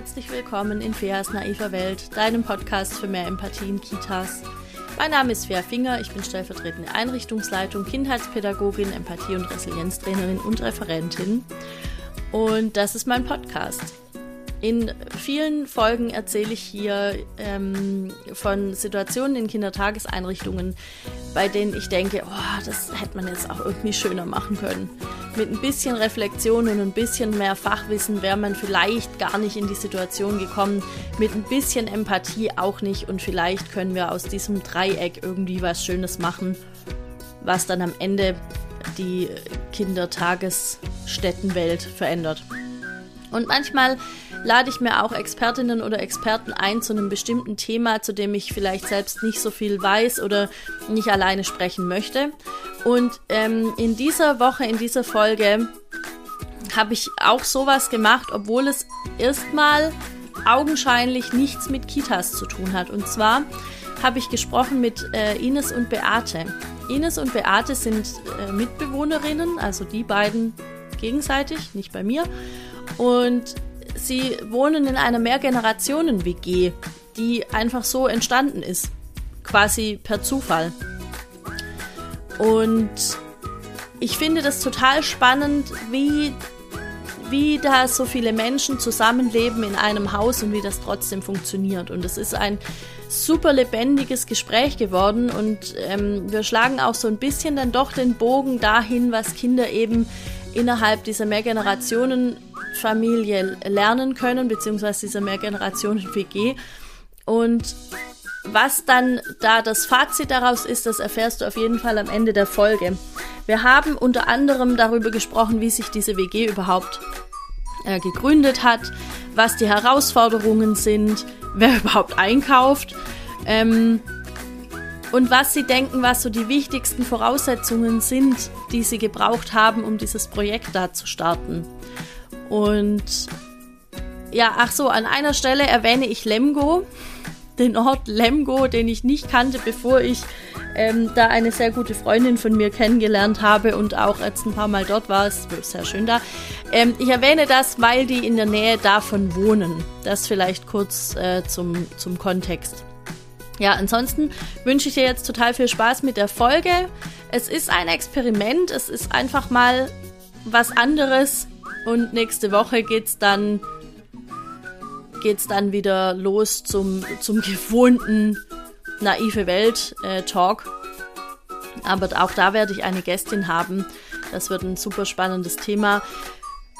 herzlich willkommen in Feas naiver Welt, deinem Podcast für mehr Empathie in Kitas. Mein Name ist Fea Finger, ich bin stellvertretende Einrichtungsleitung, Kindheitspädagogin, Empathie- und Resilienztrainerin und Referentin. Und das ist mein Podcast. In vielen Folgen erzähle ich hier ähm, von Situationen in Kindertageseinrichtungen, bei denen ich denke, oh, das hätte man jetzt auch irgendwie schöner machen können. Mit ein bisschen Reflexion und ein bisschen mehr Fachwissen wäre man vielleicht gar nicht in die Situation gekommen. Mit ein bisschen Empathie auch nicht. Und vielleicht können wir aus diesem Dreieck irgendwie was Schönes machen, was dann am Ende die Kindertagesstättenwelt verändert. Und manchmal lade ich mir auch Expertinnen oder Experten ein zu einem bestimmten Thema, zu dem ich vielleicht selbst nicht so viel weiß oder nicht alleine sprechen möchte. Und ähm, in dieser Woche, in dieser Folge, habe ich auch sowas gemacht, obwohl es erstmal augenscheinlich nichts mit Kitas zu tun hat. Und zwar habe ich gesprochen mit äh, Ines und Beate. Ines und Beate sind äh, Mitbewohnerinnen, also die beiden gegenseitig, nicht bei mir. Und sie wohnen in einer Mehrgenerationen-WG, die einfach so entstanden ist. Quasi per Zufall. Und ich finde das total spannend, wie, wie da so viele Menschen zusammenleben in einem Haus und wie das trotzdem funktioniert. Und es ist ein super lebendiges Gespräch geworden und ähm, wir schlagen auch so ein bisschen dann doch den Bogen dahin, was Kinder eben innerhalb dieser Mehrgenerationen Familie lernen können, beziehungsweise dieser Mehrgenerationen-WG. Und was dann da das Fazit daraus ist, das erfährst du auf jeden Fall am Ende der Folge. Wir haben unter anderem darüber gesprochen, wie sich diese WG überhaupt äh, gegründet hat, was die Herausforderungen sind, wer überhaupt einkauft ähm, und was sie denken, was so die wichtigsten Voraussetzungen sind, die sie gebraucht haben, um dieses Projekt da zu starten. Und ja, ach so, an einer Stelle erwähne ich Lemgo, den Ort Lemgo, den ich nicht kannte, bevor ich ähm, da eine sehr gute Freundin von mir kennengelernt habe und auch jetzt ein paar Mal dort war. Es ist sehr schön da. Ähm, ich erwähne das, weil die in der Nähe davon wohnen. Das vielleicht kurz äh, zum, zum Kontext. Ja, ansonsten wünsche ich dir jetzt total viel Spaß mit der Folge. Es ist ein Experiment, es ist einfach mal was anderes und nächste Woche geht's dann geht's dann wieder los zum, zum gewohnten naive Welt äh, Talk. Aber auch da werde ich eine Gästin haben. Das wird ein super spannendes Thema.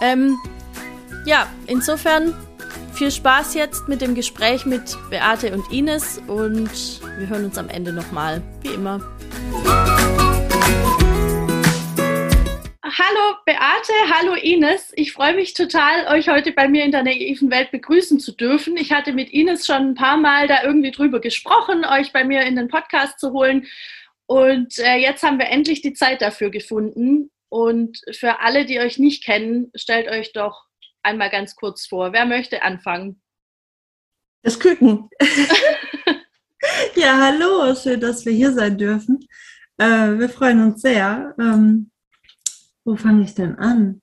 Ähm, ja, insofern viel Spaß jetzt mit dem Gespräch mit Beate und Ines und wir hören uns am Ende nochmal, wie immer. Hallo Beate, hallo Ines. Ich freue mich total, euch heute bei mir in der naiven Welt begrüßen zu dürfen. Ich hatte mit Ines schon ein paar Mal da irgendwie drüber gesprochen, euch bei mir in den Podcast zu holen. Und äh, jetzt haben wir endlich die Zeit dafür gefunden. Und für alle, die euch nicht kennen, stellt euch doch einmal ganz kurz vor. Wer möchte anfangen? Das Küken. ja, hallo, schön, dass wir hier sein dürfen. Äh, wir freuen uns sehr. Wo fange ich denn an?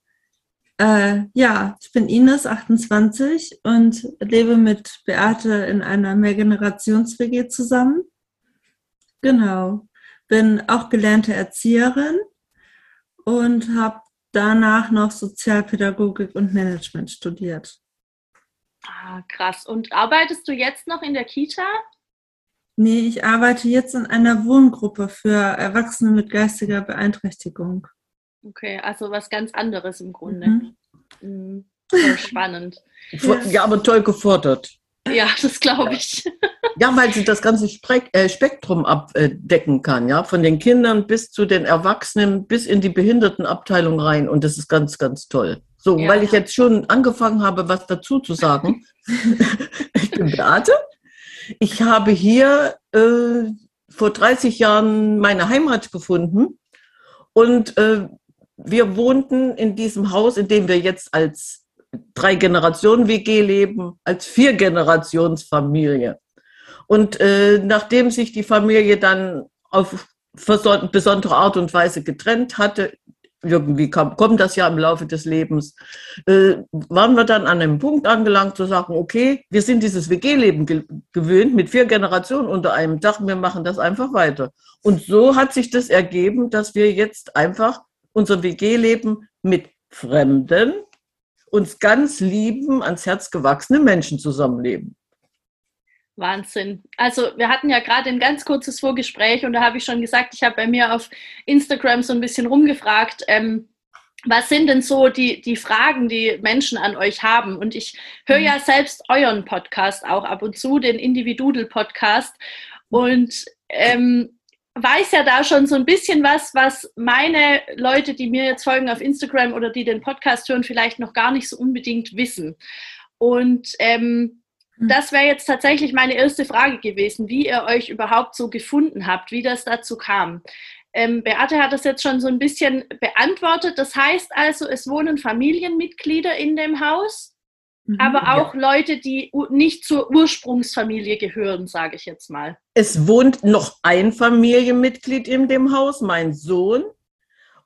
Äh, ja, ich bin Ines, 28 und lebe mit Beate in einer Mehrgenerations-WG zusammen. Genau. Bin auch gelernte Erzieherin und habe danach noch Sozialpädagogik und Management studiert. Ah, krass. Und arbeitest du jetzt noch in der Kita? Nee, ich arbeite jetzt in einer Wohngruppe für Erwachsene mit geistiger Beeinträchtigung. Okay, also was ganz anderes im Grunde. Mhm. Mhm. Voll spannend. Ja, aber toll gefordert. Ja, das glaube ich. Ja, weil sie das ganze äh, Spektrum abdecken kann, ja, von den Kindern bis zu den Erwachsenen, bis in die Behindertenabteilung rein. Und das ist ganz, ganz toll. So, ja. weil ich jetzt schon angefangen habe, was dazu zu sagen. ich bin Beate. Ich habe hier äh, vor 30 Jahren meine Heimat gefunden. Und äh, wir wohnten in diesem Haus, in dem wir jetzt als drei Generationen WG leben, als vier Generationsfamilie. Und äh, nachdem sich die Familie dann auf besondere Art und Weise getrennt hatte, irgendwie kam, kommt das ja im Laufe des Lebens, äh, waren wir dann an einem Punkt angelangt zu sagen, okay, wir sind dieses WG-Leben ge gewöhnt mit vier Generationen unter einem Dach, wir machen das einfach weiter. Und so hat sich das ergeben, dass wir jetzt einfach unser WG-Leben mit Fremden, uns ganz lieben, ans Herz gewachsene Menschen zusammenleben. Wahnsinn. Also wir hatten ja gerade ein ganz kurzes Vorgespräch und da habe ich schon gesagt, ich habe bei mir auf Instagram so ein bisschen rumgefragt, ähm, was sind denn so die, die Fragen, die Menschen an euch haben? Und ich höre ja selbst euren Podcast auch ab und zu, den Individudel-Podcast. Und ähm, weiß ja da schon so ein bisschen was, was meine Leute, die mir jetzt folgen auf Instagram oder die den Podcast hören, vielleicht noch gar nicht so unbedingt wissen. Und ähm, hm. das wäre jetzt tatsächlich meine erste Frage gewesen, wie ihr euch überhaupt so gefunden habt, wie das dazu kam. Ähm, Beate hat das jetzt schon so ein bisschen beantwortet. Das heißt also, es wohnen Familienmitglieder in dem Haus, mhm, aber auch ja. Leute, die nicht zur Ursprungsfamilie gehören, sage ich jetzt mal. Es wohnt noch ein Familienmitglied in dem Haus, mein Sohn.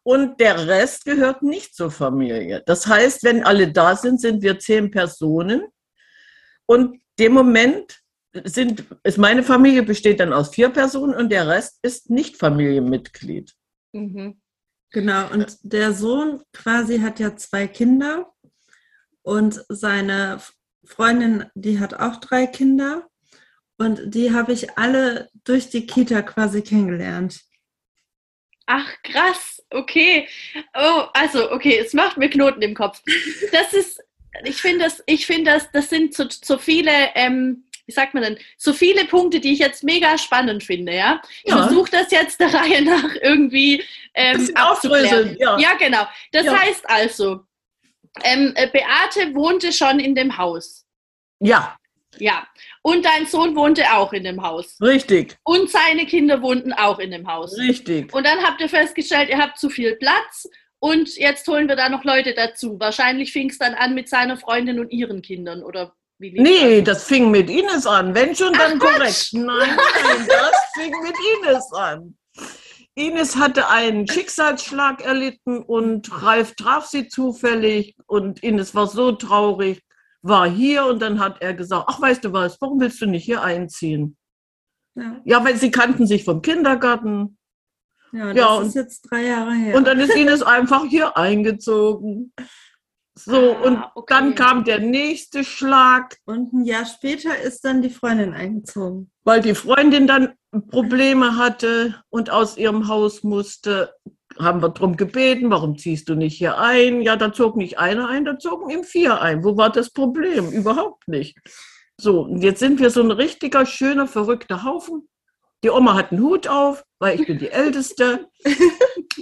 Und der Rest gehört nicht zur Familie. Das heißt, wenn alle da sind, sind wir zehn Personen. Und dem Moment sind, ist meine Familie besteht dann aus vier Personen und der Rest ist nicht Familienmitglied. Mhm. Genau, und der Sohn quasi hat ja zwei Kinder und seine Freundin, die hat auch drei Kinder und die habe ich alle durch die Kita quasi kennengelernt. Ach, krass, okay. Oh, also, okay, es macht mir Knoten im Kopf. Das ist, ich finde das, ich finde das, das sind so, so viele, ähm, wie sagt man denn, so viele Punkte, die ich jetzt mega spannend finde, ja. Ich ja. versuche das jetzt der Reihe nach irgendwie ähm, aufzuklären. Ja. ja, genau. Das ja. heißt also, ähm, äh, Beate wohnte schon in dem Haus. Ja. Ja. Und dein Sohn wohnte auch in dem Haus. Richtig. Und seine Kinder wohnten auch in dem Haus. Richtig. Und dann habt ihr festgestellt, ihr habt zu viel Platz und jetzt holen wir da noch Leute dazu. Wahrscheinlich fing es dann an mit seiner Freundin und ihren Kindern, oder wie Nee, das? das fing mit Ines an. Wenn schon, dann Ach, korrekt. Nein, nein, das fing mit Ines an. Ines hatte einen Schicksalsschlag erlitten und Ralf traf sie zufällig und Ines war so traurig, war hier und dann hat er gesagt, ach weißt du was, warum willst du nicht hier einziehen? Ja, ja weil sie kannten sich vom Kindergarten ja, das ja, ist jetzt drei Jahre her. Und dann ist Ines einfach hier eingezogen. So, ah, und okay. dann kam der nächste Schlag. Und ein Jahr später ist dann die Freundin eingezogen. Weil die Freundin dann Probleme hatte und aus ihrem Haus musste, haben wir darum gebeten, warum ziehst du nicht hier ein? Ja, da zog nicht einer ein, da zogen ihm vier ein. Wo war das Problem? Überhaupt nicht. So, und jetzt sind wir so ein richtiger, schöner, verrückter Haufen. Die Oma hat einen Hut auf, weil ich bin die Älteste.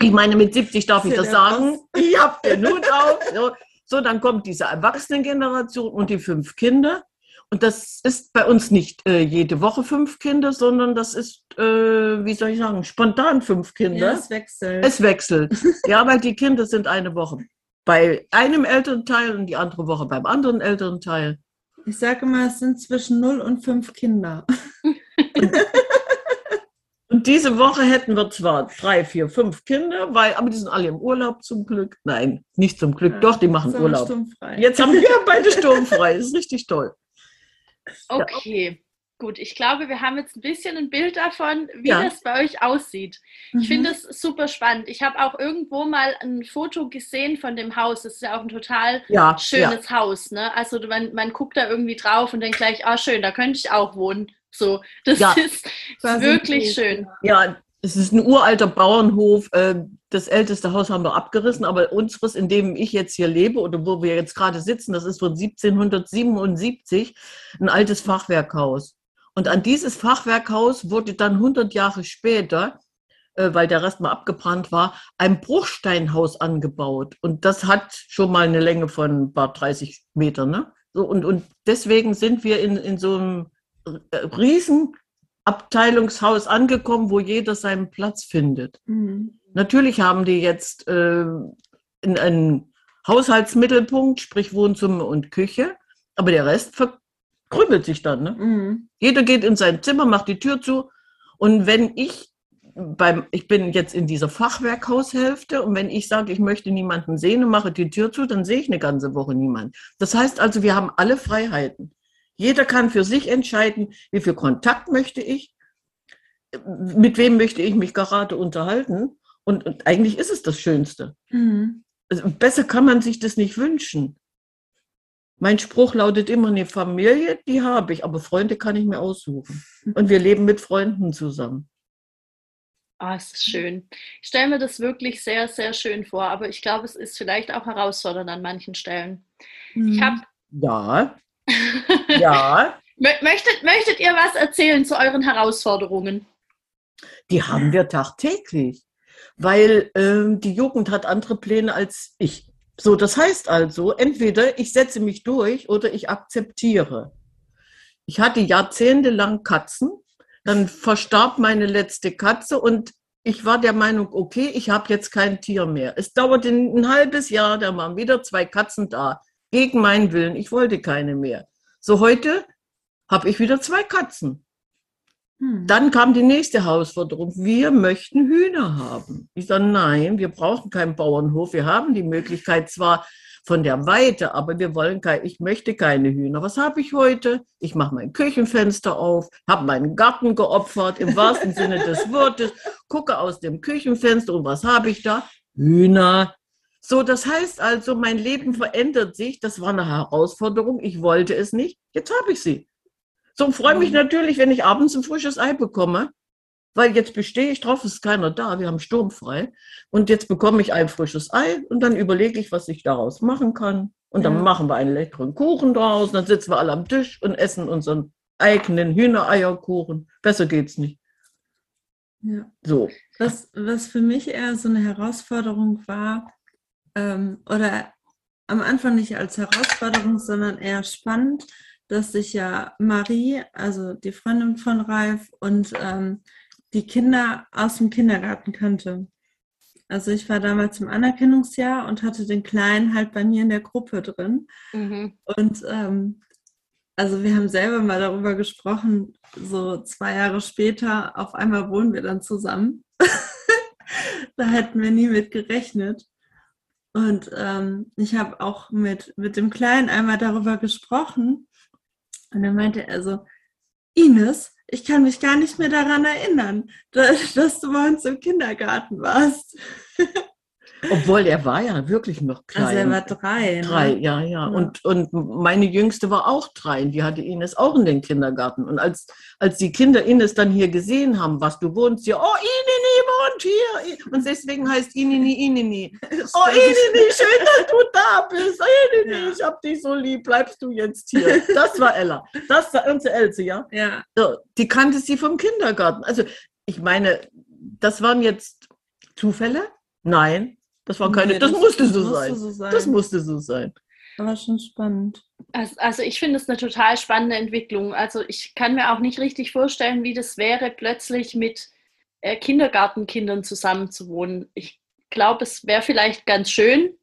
Ich meine, mit 70 darf ich das sagen. Ich habe den Hut auf. So. So, dann kommt diese Erwachsenengeneration und die fünf Kinder. Und das ist bei uns nicht äh, jede Woche fünf Kinder, sondern das ist, äh, wie soll ich sagen, spontan fünf Kinder. Ja, es wechselt. Es wechselt. ja, weil die Kinder sind eine Woche bei einem Elternteil und die andere Woche beim anderen Elternteil. Ich sage mal, es sind zwischen null und fünf Kinder. Und diese Woche hätten wir zwar drei, vier, fünf Kinder, weil, aber die sind alle im Urlaub zum Glück. Nein, nicht zum Glück, ja, doch, die machen Urlaub. Sturmfrei. Jetzt haben wir beide sturmfrei. Das ist richtig toll. Okay. Ja. Gut, ich glaube, wir haben jetzt ein bisschen ein Bild davon, wie ja. das bei euch aussieht. Mhm. Ich finde es super spannend. Ich habe auch irgendwo mal ein Foto gesehen von dem Haus. Das ist ja auch ein total ja, schönes ja. Haus. Ne? Also man, man guckt da irgendwie drauf und denkt gleich, ah schön, da könnte ich auch wohnen. So, das ja. ist das wirklich schön. Ja, es ist ein uralter Bauernhof. Äh, das älteste Haus haben wir abgerissen, aber unseres, in dem ich jetzt hier lebe oder wo wir jetzt gerade sitzen, das ist von 1777 ein altes Fachwerkhaus. Und an dieses Fachwerkhaus wurde dann 100 Jahre später, äh, weil der Rest mal abgebrannt war, ein Bruchsteinhaus angebaut. Und das hat schon mal eine Länge von ein paar 30 Metern. Ne? So, und, und deswegen sind wir in, in so einem Riesenabteilungshaus angekommen, wo jeder seinen Platz findet. Mhm. Natürlich haben die jetzt äh, in einen Haushaltsmittelpunkt, sprich Wohnzimmer und Küche, aber der Rest verkrüppelt sich dann. Ne? Mhm. Jeder geht in sein Zimmer, macht die Tür zu und wenn ich beim, ich bin jetzt in dieser Fachwerkhaushälfte und wenn ich sage, ich möchte niemanden sehen und mache die Tür zu, dann sehe ich eine ganze Woche niemanden. Das heißt also, wir haben alle Freiheiten. Jeder kann für sich entscheiden, wie viel Kontakt möchte ich, mit wem möchte ich mich gerade unterhalten. Und, und eigentlich ist es das Schönste. Mhm. Also besser kann man sich das nicht wünschen. Mein Spruch lautet immer, eine Familie, die habe ich, aber Freunde kann ich mir aussuchen. Und wir leben mit Freunden zusammen. Ah, es ist schön. Ich stelle mir das wirklich sehr, sehr schön vor, aber ich glaube, es ist vielleicht auch herausfordernd an manchen Stellen. Mhm. Ich habe. Ja. Ja. möchtet, möchtet ihr was erzählen zu euren Herausforderungen? Die haben wir tagtäglich, weil ähm, die Jugend hat andere Pläne als ich. So, das heißt also, entweder ich setze mich durch oder ich akzeptiere. Ich hatte jahrzehntelang Katzen, dann verstarb meine letzte Katze und ich war der Meinung, okay, ich habe jetzt kein Tier mehr. Es dauerte ein halbes Jahr, da waren wieder zwei Katzen da, gegen meinen Willen. Ich wollte keine mehr. So heute habe ich wieder zwei Katzen. Hm. Dann kam die nächste Herausforderung. Wir möchten Hühner haben. Ich sage, nein, wir brauchen keinen Bauernhof. Wir haben die Möglichkeit zwar von der Weite, aber wir wollen kein, ich möchte keine Hühner. Was habe ich heute? Ich mache mein Küchenfenster auf, habe meinen Garten geopfert, im wahrsten Sinne des Wortes, gucke aus dem Küchenfenster und was habe ich da? Hühner. So, das heißt also, mein Leben verändert sich. Das war eine Herausforderung. Ich wollte es nicht. Jetzt habe ich sie. So freue mich natürlich, wenn ich abends ein frisches Ei bekomme, weil jetzt bestehe ich drauf, es ist keiner da, wir haben sturmfrei. Und jetzt bekomme ich ein frisches Ei und dann überlege ich, was ich daraus machen kann. Und dann ja. machen wir einen leckeren Kuchen draus, dann sitzen wir alle am Tisch und essen unseren eigenen Hühnereierkuchen. Besser geht's nicht. Ja. So. Was, was für mich eher so eine Herausforderung war, ähm, oder am Anfang nicht als Herausforderung, sondern eher spannend, dass sich ja Marie, also die Freundin von Ralf und ähm, die Kinder aus dem Kindergarten kannte. Also ich war damals im Anerkennungsjahr und hatte den Kleinen halt bei mir in der Gruppe drin. Mhm. Und ähm, also wir haben selber mal darüber gesprochen, so zwei Jahre später, auf einmal wohnen wir dann zusammen. da hätten wir nie mit gerechnet. Und ähm, ich habe auch mit, mit dem Kleinen einmal darüber gesprochen, und dann meinte er so, Ines, ich kann mich gar nicht mehr daran erinnern, dass, dass du bei uns im Kindergarten warst. Obwohl er war ja wirklich noch klein. Also er war drei. Ne? Drei, ja, ja, ja. Und, und meine Jüngste war auch drei. Die hatte Ines auch in den Kindergarten. Und als, als die Kinder Ines dann hier gesehen haben, was du wohnst hier, oh, Inini wohnt hier. Und deswegen heißt Inini Inini. Oh, Inini, schön, dass du da bist. Inini, ja. ich hab dich so lieb. Bleibst du jetzt hier? Das war Ella. Das war unsere Else, ja? Ja. So, die kannte sie vom Kindergarten. Also, ich meine, das waren jetzt Zufälle? Nein, das war keine, nee, das, das, musste, so, musste sein. so, sein. Das musste so sein. Aber schon spannend. Also, also ich finde es eine total spannende Entwicklung. Also ich kann mir auch nicht richtig vorstellen, wie das wäre, plötzlich mit äh, Kindergartenkindern zusammenzuwohnen. Ich glaube, es wäre vielleicht ganz schön,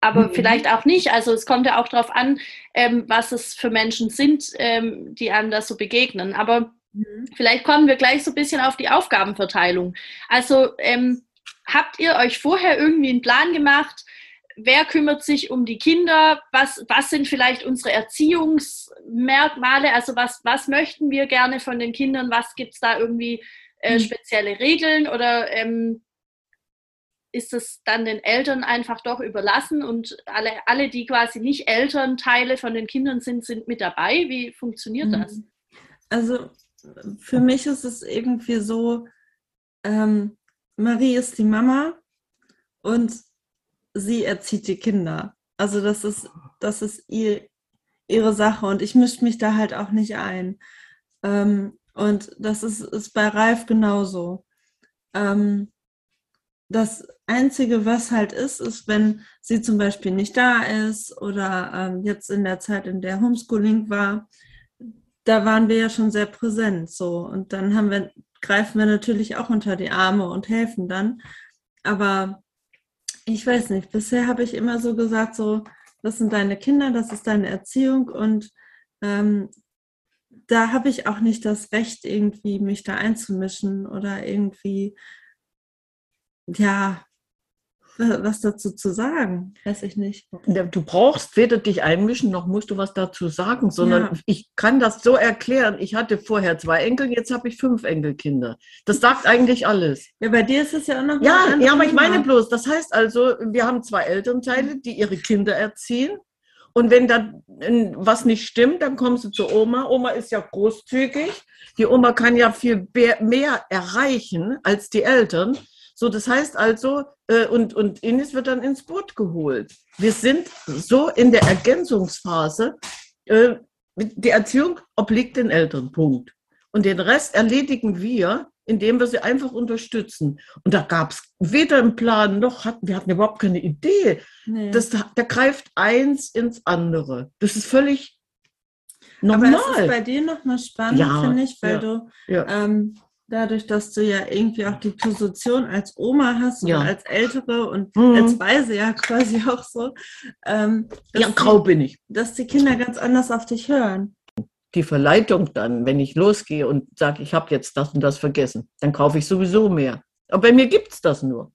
aber mhm. vielleicht auch nicht. Also es kommt ja auch darauf an, ähm, was es für Menschen sind, ähm, die einem das so begegnen. Aber mhm. vielleicht kommen wir gleich so ein bisschen auf die Aufgabenverteilung. Also ähm, habt ihr euch vorher irgendwie einen Plan gemacht? Wer kümmert sich um die Kinder? Was, was sind vielleicht unsere Erziehungsmerkmale? Also was, was möchten wir gerne von den Kindern? Was gibt es da irgendwie äh, hm. spezielle Regeln? Oder ähm, ist es dann den Eltern einfach doch überlassen und alle, alle, die quasi nicht Elternteile von den Kindern sind, sind mit dabei? Wie funktioniert das? Hm. Also für mich ist es irgendwie so, ähm, Marie ist die Mama und sie erzieht die Kinder. Also das ist, das ist ihr, ihre Sache und ich mische mich da halt auch nicht ein. Ähm, und das ist, ist bei Ralf genauso. Ähm, das Einzige, was halt ist, ist, wenn sie zum Beispiel nicht da ist oder ähm, jetzt in der Zeit, in der Homeschooling war, da waren wir ja schon sehr präsent so. Und dann haben wir greifen wir natürlich auch unter die Arme und helfen dann. Aber ich weiß nicht, bisher habe ich immer so gesagt, so, das sind deine Kinder, das ist deine Erziehung und ähm, da habe ich auch nicht das Recht, irgendwie mich da einzumischen oder irgendwie, ja, was dazu zu sagen, weiß ich nicht. Du brauchst weder dich einmischen, noch musst du was dazu sagen, sondern ja. ich kann das so erklären. Ich hatte vorher zwei Enkel, jetzt habe ich fünf Enkelkinder. Das sagt eigentlich alles. Ja, bei dir ist es ja auch noch. Ja, ja, aber ich meine bloß, das heißt also, wir haben zwei Elternteile, die ihre Kinder erziehen und wenn da was nicht stimmt, dann kommst du zu Oma. Oma ist ja großzügig. Die Oma kann ja viel mehr erreichen als die Eltern. So, das heißt also, äh, und, und Ines wird dann ins Boot geholt. Wir sind so in der Ergänzungsphase. Äh, die Erziehung obliegt den Eltern, Punkt. Und den Rest erledigen wir, indem wir sie einfach unterstützen. Und da gab es weder einen Plan noch hatten wir hatten überhaupt keine Idee. Nee. Das, da greift eins ins andere. Das ist völlig normal. Aber es ist bei dir nochmal spannend, ja, finde ich, weil ja, du ja. Ähm, dadurch, dass du ja irgendwie auch die Position als Oma hast oder als Ältere und mhm. als Weise ja quasi auch so. Ähm, ja, grau bin ich. Dass die Kinder ganz anders auf dich hören die Verleitung dann, wenn ich losgehe und sage, ich habe jetzt das und das vergessen, dann kaufe ich sowieso mehr. Aber bei mir gibt es das nur.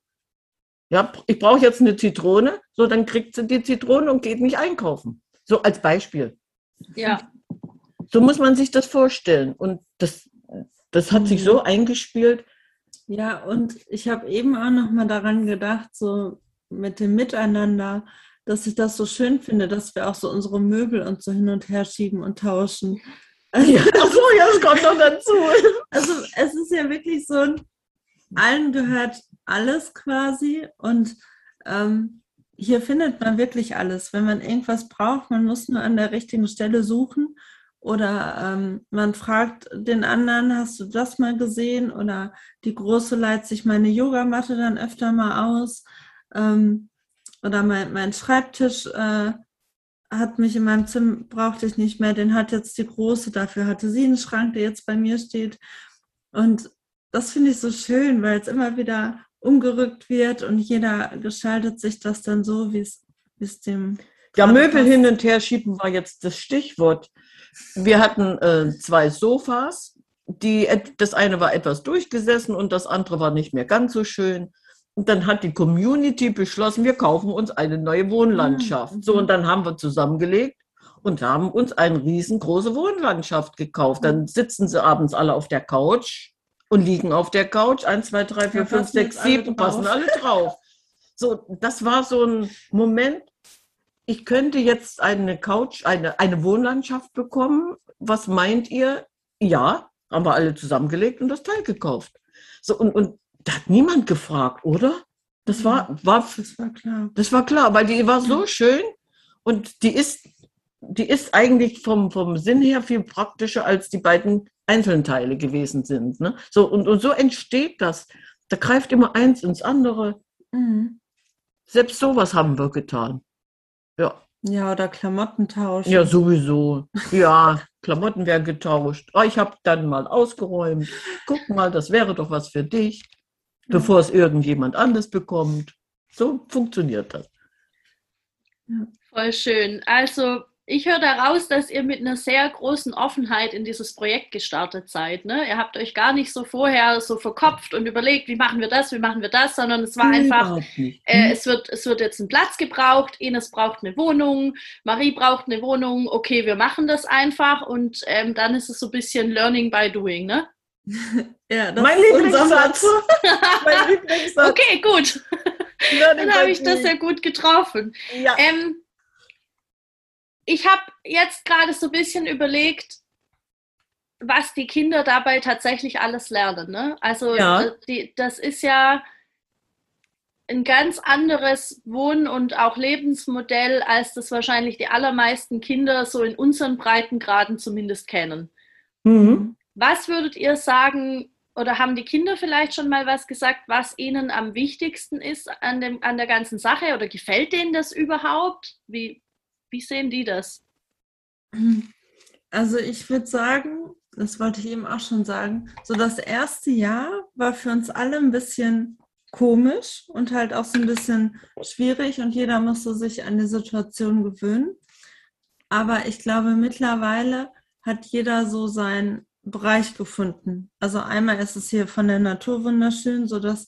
Ja, ich brauche jetzt eine Zitrone, so dann kriegt sie die Zitrone und geht nicht einkaufen. So als Beispiel. Ja. So muss man sich das vorstellen. Und das, das hat mhm. sich so eingespielt. Ja, und ich habe eben auch noch mal daran gedacht, so mit dem Miteinander, dass ich das so schön finde, dass wir auch so unsere Möbel und so hin und her schieben und tauschen. Also, ja, so, ja, das kommt noch dazu. Also es ist ja wirklich so, allen gehört alles quasi und ähm, hier findet man wirklich alles. Wenn man irgendwas braucht, man muss nur an der richtigen Stelle suchen oder ähm, man fragt den anderen, hast du das mal gesehen? Oder die Große leiht sich meine Yogamatte dann öfter mal aus. Ähm, oder mein, mein Schreibtisch äh, hat mich in meinem Zimmer, brauchte ich nicht mehr, den hat jetzt die Große, dafür hatte sie einen Schrank, der jetzt bei mir steht. Und das finde ich so schön, weil es immer wieder umgerückt wird und jeder gestaltet sich das dann so, wie es dem. Ja, Möbel hin und her schieben war jetzt das Stichwort. Wir hatten äh, zwei Sofas, die, das eine war etwas durchgesessen und das andere war nicht mehr ganz so schön. Und dann hat die Community beschlossen, wir kaufen uns eine neue Wohnlandschaft. Mhm. So, und dann haben wir zusammengelegt und haben uns eine riesengroße Wohnlandschaft gekauft. Dann sitzen sie abends alle auf der Couch und liegen auf der Couch. Eins, zwei, drei, vier, fünf, sechs, sieben, passen alle drauf. So, das war so ein Moment. Ich könnte jetzt eine Couch, eine, eine Wohnlandschaft bekommen. Was meint ihr? Ja, haben wir alle zusammengelegt und das Teil gekauft. So, und, und da hat niemand gefragt, oder? Das war, war, das war klar. Das war klar, weil die war so schön und die ist, die ist eigentlich vom, vom Sinn her viel praktischer als die beiden einzelnen Teile gewesen sind. Ne? So, und, und so entsteht das. Da greift immer eins ins andere. Mhm. Selbst sowas haben wir getan. Ja. Ja, oder Klamotten tauschen. Ja, sowieso. Ja, Klamotten werden getauscht. Oh, ich habe dann mal ausgeräumt. Guck mal, das wäre doch was für dich bevor es irgendjemand anders bekommt. So funktioniert das. Voll schön. Also ich höre daraus, dass ihr mit einer sehr großen Offenheit in dieses Projekt gestartet seid. Ne? Ihr habt euch gar nicht so vorher so verkopft und überlegt, wie machen wir das, wie machen wir das, sondern es war einfach, äh, es, wird, es wird jetzt ein Platz gebraucht, Ines braucht eine Wohnung, Marie braucht eine Wohnung, okay, wir machen das einfach und ähm, dann ist es so ein bisschen Learning by Doing, ne? Ja, das mein Lieblingssatz. mein Lieblingssatz. Okay, gut. Dann habe ich das ja gut getroffen. Ja. Ähm, ich habe jetzt gerade so ein bisschen überlegt, was die Kinder dabei tatsächlich alles lernen. Ne? Also ja. Äh, die, das ist ja ein ganz anderes Wohn- und auch Lebensmodell, als das wahrscheinlich die allermeisten Kinder so in unseren Breitengraden zumindest kennen. Mhm. Was würdet ihr sagen, oder haben die Kinder vielleicht schon mal was gesagt, was ihnen am wichtigsten ist an, dem, an der ganzen Sache? Oder gefällt denen das überhaupt? Wie, wie sehen die das? Also ich würde sagen, das wollte ich eben auch schon sagen, so das erste Jahr war für uns alle ein bisschen komisch und halt auch so ein bisschen schwierig und jeder musste sich an die Situation gewöhnen. Aber ich glaube mittlerweile hat jeder so seinen Bereich gefunden. Also einmal ist es hier von der Natur wunderschön, so dass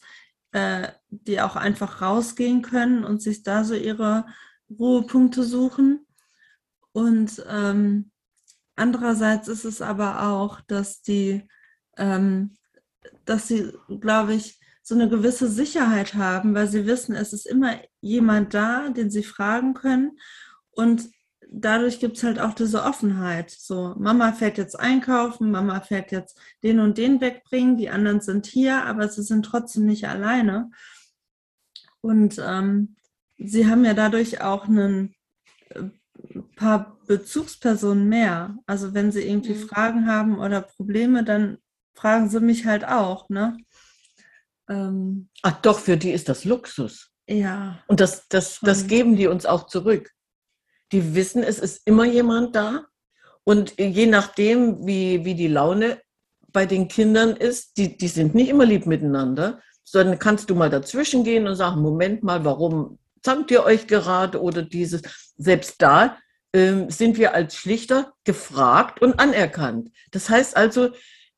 äh, die auch einfach rausgehen können und sich da so ihre Ruhepunkte suchen. Und ähm, andererseits ist es aber auch, dass die, ähm, dass sie, glaube ich, so eine gewisse Sicherheit haben, weil sie wissen, es ist immer jemand da, den sie fragen können. Und dadurch gibt es halt auch diese Offenheit. So, Mama fährt jetzt einkaufen, Mama fährt jetzt den und den wegbringen, die anderen sind hier, aber sie sind trotzdem nicht alleine. Und ähm, sie haben ja dadurch auch ein äh, paar Bezugspersonen mehr. Also wenn sie irgendwie mhm. Fragen haben oder Probleme, dann fragen sie mich halt auch, ne? Ähm, Ach doch, für die ist das Luxus. Ja. Und das, das, das geben die uns auch zurück. Die wissen, es ist immer jemand da. Und je nachdem, wie, wie die Laune bei den Kindern ist, die, die sind nicht immer lieb miteinander, sondern kannst du mal dazwischen gehen und sagen, Moment mal, warum zankt ihr euch gerade oder dieses. Selbst da ähm, sind wir als Schlichter gefragt und anerkannt. Das heißt also,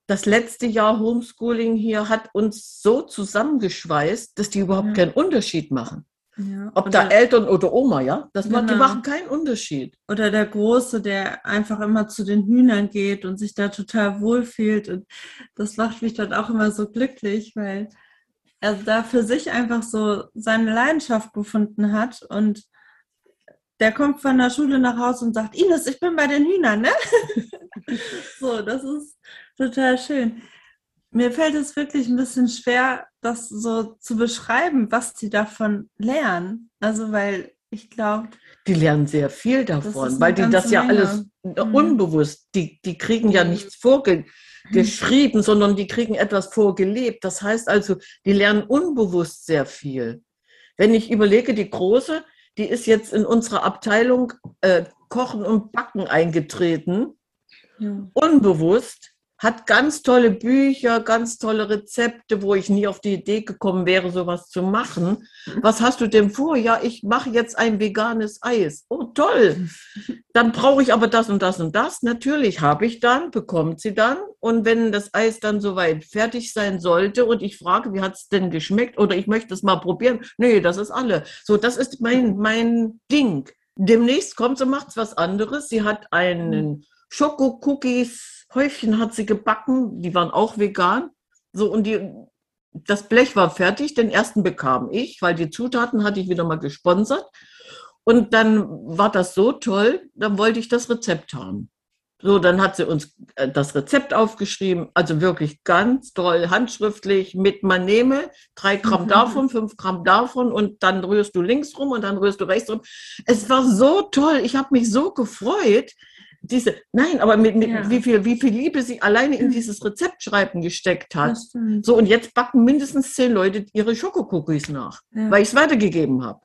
das letzte Jahr Homeschooling hier hat uns so zusammengeschweißt, dass die überhaupt ja. keinen Unterschied machen. Ja. Ob da Eltern oder Oma, ja? Das genau. Die machen keinen Unterschied. Oder der Große, der einfach immer zu den Hühnern geht und sich da total wohlfühlt. Und das macht mich dann auch immer so glücklich, weil er da für sich einfach so seine Leidenschaft gefunden hat. Und der kommt von der Schule nach Hause und sagt, Ines, ich bin bei den Hühnern, ne? so, das ist total schön. Mir fällt es wirklich ein bisschen schwer, das so zu beschreiben, was sie davon lernen. Also, weil ich glaube. Die lernen sehr viel davon, weil die das ja Menge. alles mhm. unbewusst, die, die kriegen ja mhm. nichts vorgeschrieben, mhm. sondern die kriegen etwas vorgelebt. Das heißt also, die lernen unbewusst sehr viel. Wenn ich überlege, die Große, die ist jetzt in unserer Abteilung äh, Kochen und Backen eingetreten, ja. unbewusst hat ganz tolle Bücher, ganz tolle Rezepte, wo ich nie auf die Idee gekommen wäre, sowas zu machen. Was hast du denn vor? Ja, ich mache jetzt ein veganes Eis. Oh, toll. Dann brauche ich aber das und das und das. Natürlich habe ich dann, bekommt sie dann. Und wenn das Eis dann soweit fertig sein sollte und ich frage, wie hat es denn geschmeckt oder ich möchte es mal probieren, nee, das ist alle. So, das ist mein, mein Ding. Demnächst kommt sie, macht was anderes. Sie hat einen Schoko-Cookies Häufchen hat sie gebacken, die waren auch vegan. So, und die, das Blech war fertig, den ersten bekam ich, weil die Zutaten hatte ich wieder mal gesponsert. Und dann war das so toll, dann wollte ich das Rezept haben. So, dann hat sie uns äh, das Rezept aufgeschrieben, also wirklich ganz toll, handschriftlich mit man nehme drei Gramm mhm. davon, fünf Gramm davon und dann rührst du links rum und dann rührst du rechts rum. Es war so toll, ich habe mich so gefreut, diese, nein, aber mit, mit ja. wie, viel, wie viel Liebe sie alleine in dieses Rezeptschreiben gesteckt hat. So, und jetzt backen mindestens zehn Leute ihre Schokokookies nach, ja. weil ich es weitergegeben habe.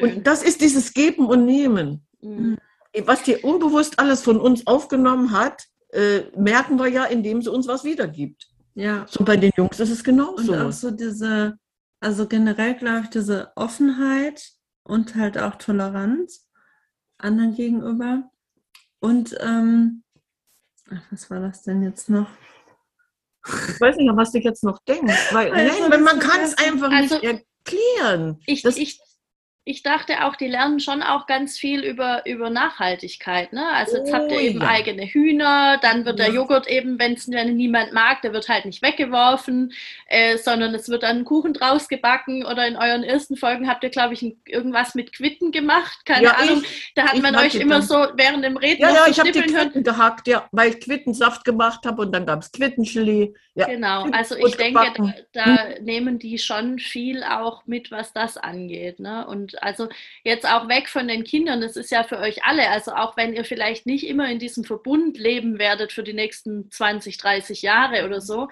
Und das ist dieses Geben und Nehmen. Mhm. Was die unbewusst alles von uns aufgenommen hat, äh, merken wir ja, indem sie uns was wiedergibt. Ja. So bei den Jungs ist es genauso. Und auch so diese, also generell glaube ich, diese Offenheit und halt auch Toleranz anderen gegenüber. Und ähm, ach, was war das denn jetzt noch? Ich weiß nicht, was du jetzt noch denkst. Weil, also, nein, man kann es einfach also, nicht erklären. Ich, ich, ich dachte auch, die lernen schon auch ganz viel über, über Nachhaltigkeit. Ne? Also jetzt oh, habt ihr oh eben ja. eigene Hühner, dann wird ja. der Joghurt eben, wenn es niemand mag, der wird halt nicht weggeworfen, äh, sondern es wird dann ein Kuchen draus gebacken oder in euren ersten Folgen habt ihr, glaube ich, ein, irgendwas mit Quitten gemacht, keine ja, Ahnung. Ich, da hat man euch immer so während dem Reden Ja, ja, ich habe die Quitten gehackt, ja, weil ich Quittensaft gemacht habe und dann gab es Quittenchili. Ja, genau, also ich denke, da, da hm. nehmen die schon viel auch mit, was das angeht. Ne? Und also jetzt auch weg von den Kindern, das ist ja für euch alle, also auch wenn ihr vielleicht nicht immer in diesem Verbund leben werdet für die nächsten 20, 30 Jahre oder so,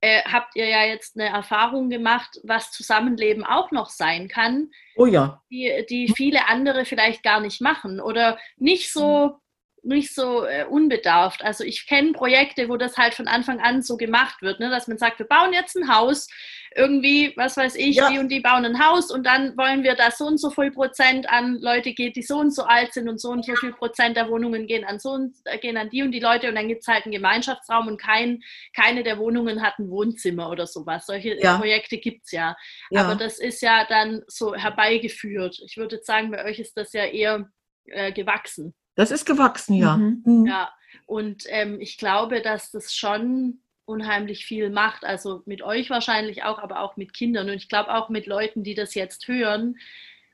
äh, habt ihr ja jetzt eine Erfahrung gemacht, was Zusammenleben auch noch sein kann. Oh ja. Die, die viele andere vielleicht gar nicht machen oder nicht so nicht so äh, unbedarft. Also ich kenne Projekte, wo das halt von Anfang an so gemacht wird, ne? dass man sagt, wir bauen jetzt ein Haus, irgendwie, was weiß ich, ja. die und die bauen ein Haus und dann wollen wir, dass so und so viel Prozent an Leute geht, die so und so alt sind und so und so viel Prozent der Wohnungen gehen an so und, äh, gehen an die und die Leute und dann gibt es halt einen Gemeinschaftsraum und kein, keine der Wohnungen hat ein Wohnzimmer oder sowas. Solche ja. Projekte gibt es ja. ja. Aber das ist ja dann so herbeigeführt. Ich würde sagen, bei euch ist das ja eher äh, gewachsen. Das ist gewachsen, ja. Mhm. mhm. Ja, und ähm, ich glaube, dass das schon unheimlich viel macht. Also mit euch wahrscheinlich auch, aber auch mit Kindern. Und ich glaube auch mit Leuten, die das jetzt hören.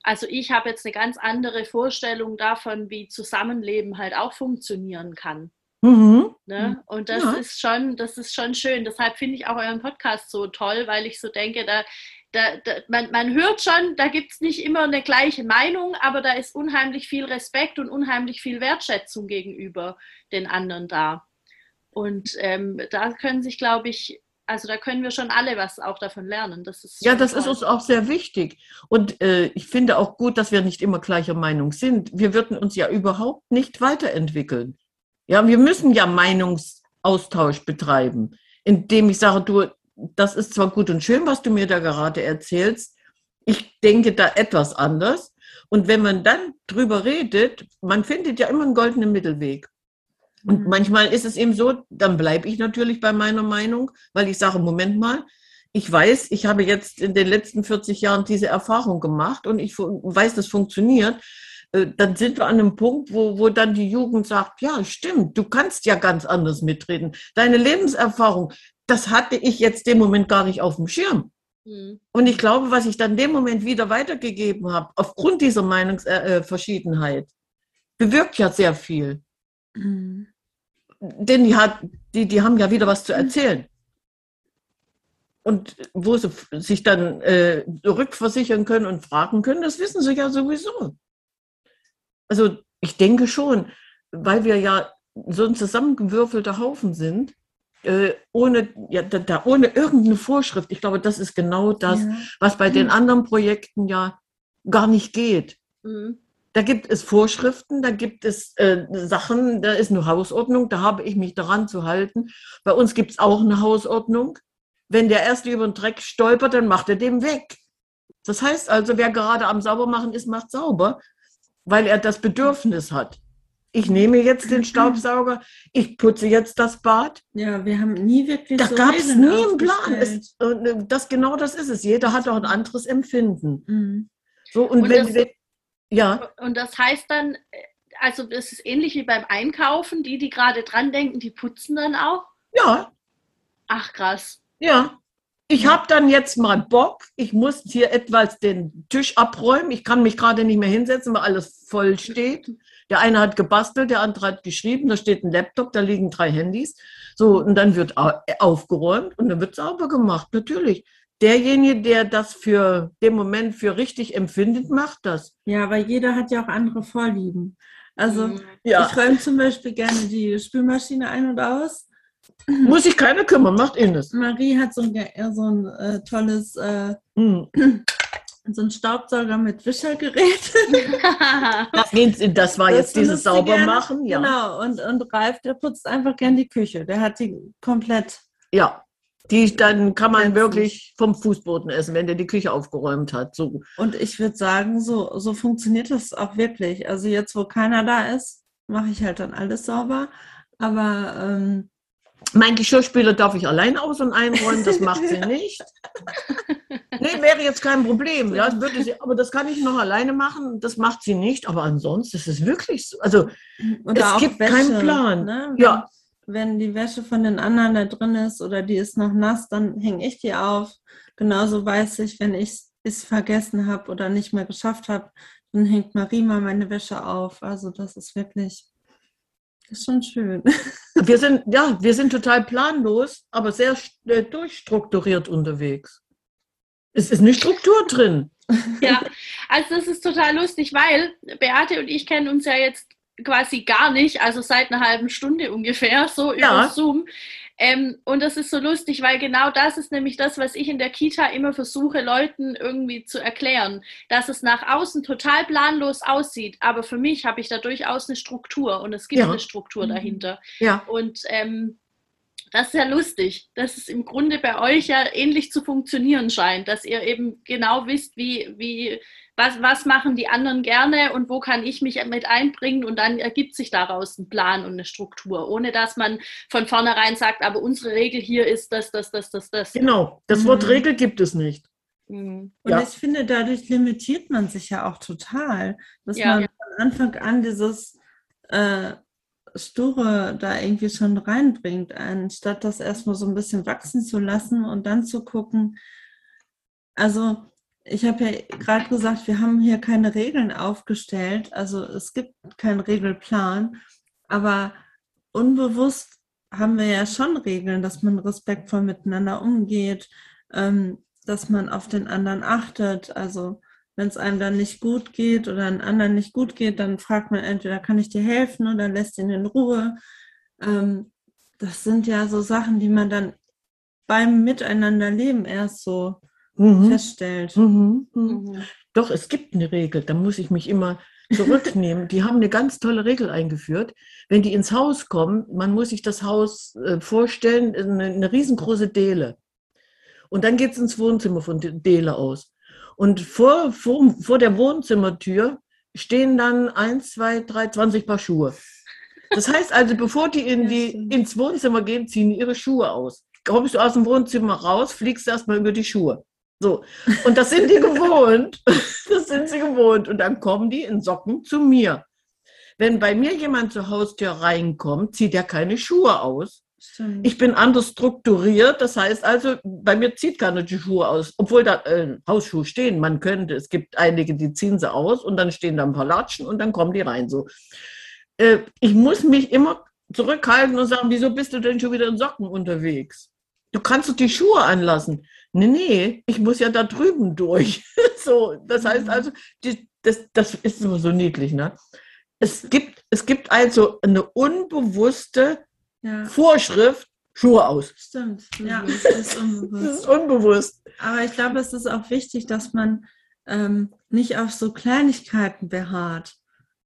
Also ich habe jetzt eine ganz andere Vorstellung davon, wie Zusammenleben halt auch funktionieren kann. Mhm. Ne? Mhm. Und das ja. ist schon, das ist schon schön. Deshalb finde ich auch euren Podcast so toll, weil ich so denke, da, da, da man, man hört schon, da gibt es nicht immer eine gleiche Meinung, aber da ist unheimlich viel Respekt und unheimlich viel Wertschätzung gegenüber den anderen da. Und ähm, da können sich, glaube ich, also da können wir schon alle was auch davon lernen. Das ist ja, das toll. ist uns auch sehr wichtig. Und äh, ich finde auch gut, dass wir nicht immer gleicher Meinung sind. Wir würden uns ja überhaupt nicht weiterentwickeln. Ja, wir müssen ja Meinungsaustausch betreiben, indem ich sage, du, das ist zwar gut und schön, was du mir da gerade erzählst. Ich denke da etwas anders. Und wenn man dann drüber redet, man findet ja immer einen goldenen Mittelweg. Und mhm. manchmal ist es eben so, dann bleibe ich natürlich bei meiner Meinung, weil ich sage, Moment mal, ich weiß, ich habe jetzt in den letzten 40 Jahren diese Erfahrung gemacht und ich weiß, das funktioniert. Äh, dann sind wir an einem Punkt, wo, wo dann die Jugend sagt, ja, stimmt, du kannst ja ganz anders mitreden. Deine Lebenserfahrung, das hatte ich jetzt dem Moment gar nicht auf dem Schirm. Mhm. Und ich glaube, was ich dann dem Moment wieder weitergegeben habe, aufgrund dieser Meinungsverschiedenheit, bewirkt ja sehr viel. Mhm. Denn die, hat, die, die haben ja wieder was zu erzählen. Und wo sie sich dann äh, rückversichern können und fragen können, das wissen sie ja sowieso. Also ich denke schon, weil wir ja so ein zusammengewürfelter Haufen sind, äh, ohne, ja, da, ohne irgendeine Vorschrift. Ich glaube, das ist genau das, ja. was bei den anderen Projekten ja gar nicht geht. Mhm. Da gibt es Vorschriften, da gibt es äh, Sachen, da ist eine Hausordnung, da habe ich mich daran zu halten. Bei uns gibt es auch eine Hausordnung. Wenn der Erste über den Dreck stolpert, dann macht er den weg. Das heißt also, wer gerade am Saubermachen ist, macht sauber, weil er das Bedürfnis hat. Ich nehme jetzt den Staubsauger, ich putze jetzt das Bad. Ja, wir haben nie wirklich. Da so gab es nie einen Plan. Es, äh, das, genau das ist es. Jeder hat auch ein anderes Empfinden. Mhm. So, und, und wenn, das, ja. Und das heißt dann, also es ist ähnlich wie beim Einkaufen, die, die gerade dran denken, die putzen dann auch? Ja. Ach krass. Ja. Ich habe dann jetzt mal Bock. Ich muss hier etwas den Tisch abräumen. Ich kann mich gerade nicht mehr hinsetzen, weil alles voll steht. Der eine hat gebastelt, der andere hat geschrieben. Da steht ein Laptop, da liegen drei Handys. So, und dann wird aufgeräumt und dann wird sauber gemacht. Natürlich derjenige, der das für den Moment für richtig empfindet, macht das. Ja, aber jeder hat ja auch andere Vorlieben. Also mhm. ja. ich räume zum Beispiel gerne die Spülmaschine ein und aus. Muss ich keine kümmern, macht Ines. Marie hat so ein, so ein äh, tolles äh, mhm. So ein Staubsauger mit Wischergerät. das, das war jetzt dieses Saubermachen, ja. Genau, und, und Ralf, der putzt einfach gern die Küche. Der hat die komplett. Ja, die dann kann man wirklich vom Fußboden essen, wenn der die Küche aufgeräumt hat. So. Und ich würde sagen, so, so funktioniert das auch wirklich. Also jetzt, wo keiner da ist, mache ich halt dann alles sauber. Aber ähm, mein Geschirrspüler darf ich allein aus- und einräumen, das macht sie nicht. nee, wäre jetzt kein Problem. Ja, würde sie, aber das kann ich noch alleine machen, das macht sie nicht. Aber ansonsten ist es wirklich so. Also und es gibt Wäsche, keinen Plan. Ne? Ja, wenn die Wäsche von den anderen da drin ist oder die ist noch nass, dann hänge ich die auf. Genauso weiß ich, wenn ich es vergessen habe oder nicht mehr geschafft habe, dann hängt Marie mal meine Wäsche auf. Also das ist wirklich, ist schon schön. Wir sind, ja, wir sind total planlos, aber sehr äh, durchstrukturiert unterwegs. Es ist eine Struktur drin. Ja, also das ist total lustig, weil Beate und ich kennen uns ja jetzt quasi gar nicht, also seit einer halben Stunde ungefähr, so über ja. Zoom. Ähm, und das ist so lustig, weil genau das ist nämlich das, was ich in der Kita immer versuche, Leuten irgendwie zu erklären, dass es nach außen total planlos aussieht, aber für mich habe ich da durchaus eine Struktur und es gibt Ja. eine Struktur dahinter. Ja. Und ähm, das ist ja lustig, dass es im Grunde bei euch ja ähnlich zu funktionieren scheint, dass ihr eben genau wisst, wie, wie, was, was machen die anderen gerne und wo kann ich mich mit einbringen und dann ergibt sich daraus ein Plan und eine Struktur, ohne dass man von vornherein sagt, aber unsere Regel hier ist das, das, das, das, das. Genau. Das Mhm. Wort Regel gibt es nicht. Mhm. Und Ja. ich finde, dadurch limitiert man sich ja auch total, dass Ja. man von Anfang an dieses äh, Sture da irgendwie schon reinbringt, anstatt das erstmal so ein bisschen wachsen zu lassen und dann zu gucken. Also, ich habe ja gerade gesagt, wir haben hier keine Regeln aufgestellt, also es gibt keinen Regelplan, aber unbewusst haben wir ja schon Regeln, dass man respektvoll miteinander umgeht, ähm, dass man auf den anderen achtet. Also wenn es einem dann nicht gut geht oder einem anderen nicht gut geht, dann fragt man entweder, kann ich dir helfen oder lässt ihn in Ruhe. Ähm, das sind ja so Sachen, die man dann beim Miteinanderleben erst so Mhm. feststellt. Mhm. Mhm. Mhm. Doch, es gibt eine Regel, da muss ich mich immer zurücknehmen. die haben eine ganz tolle Regel eingeführt. Wenn die ins Haus kommen, man muss sich das Haus äh, vorstellen, eine, eine riesengroße Dele. Und dann geht es ins Wohnzimmer von Dele aus. Und vor, vor, vor der Wohnzimmertür stehen dann eins, zwei, drei, 20 Paar Schuhe. Das heißt also, bevor die, in die ins Wohnzimmer gehen, ziehen die ihre Schuhe aus. Kommst du aus dem Wohnzimmer raus, fliegst erstmal über die Schuhe. So. Und das sind die gewohnt. Das sind sie gewohnt. Und dann kommen die in Socken zu mir. Wenn bei mir jemand zur Haustür reinkommt, zieht er keine Schuhe aus. Stimmt. Ich bin anders strukturiert. Das heißt also, bei mir zieht keiner die Schuhe aus. Obwohl da äh, Hausschuhe stehen. Man könnte, es gibt einige, die ziehen sie aus und dann stehen da ein paar Latschen und dann kommen die rein. So. Äh, ich muss mich immer zurückhalten und sagen, wieso bist du denn schon wieder in Socken unterwegs? Du kannst doch die Schuhe anlassen. Nee, nee, ich muss ja da drüben durch. so, das heißt Mhm. also, die, das, das ist immer so niedlich, ne? Es gibt, es gibt also eine unbewusste ja, Vorschrift, Schuhe aus. stimmt. Ja, das ist Das unbewusst. ist unbewusst. Aber ich glaube, es ist auch wichtig, dass man ähm, nicht auf so Kleinigkeiten beharrt.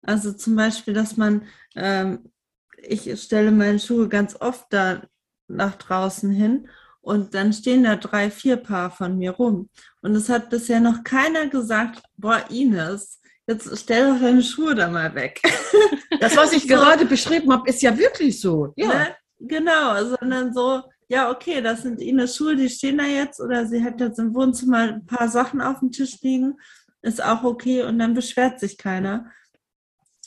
Also zum Beispiel, dass man, ähm, ich stelle meine Schuhe ganz oft da nach draußen hin und dann stehen da drei, vier Paar von mir rum. Und es hat bisher noch keiner gesagt, boah, Ines, jetzt stell doch deine Schuhe da mal weg. Das, was ich So. gerade beschrieben habe, ist ja wirklich so. Ja. Ne? Genau, sondern so, ja, okay, das sind Ines Schuhe, die stehen da jetzt oder sie hat jetzt im Wohnzimmer ein paar Sachen auf dem Tisch liegen, ist auch okay und dann beschwert sich keiner.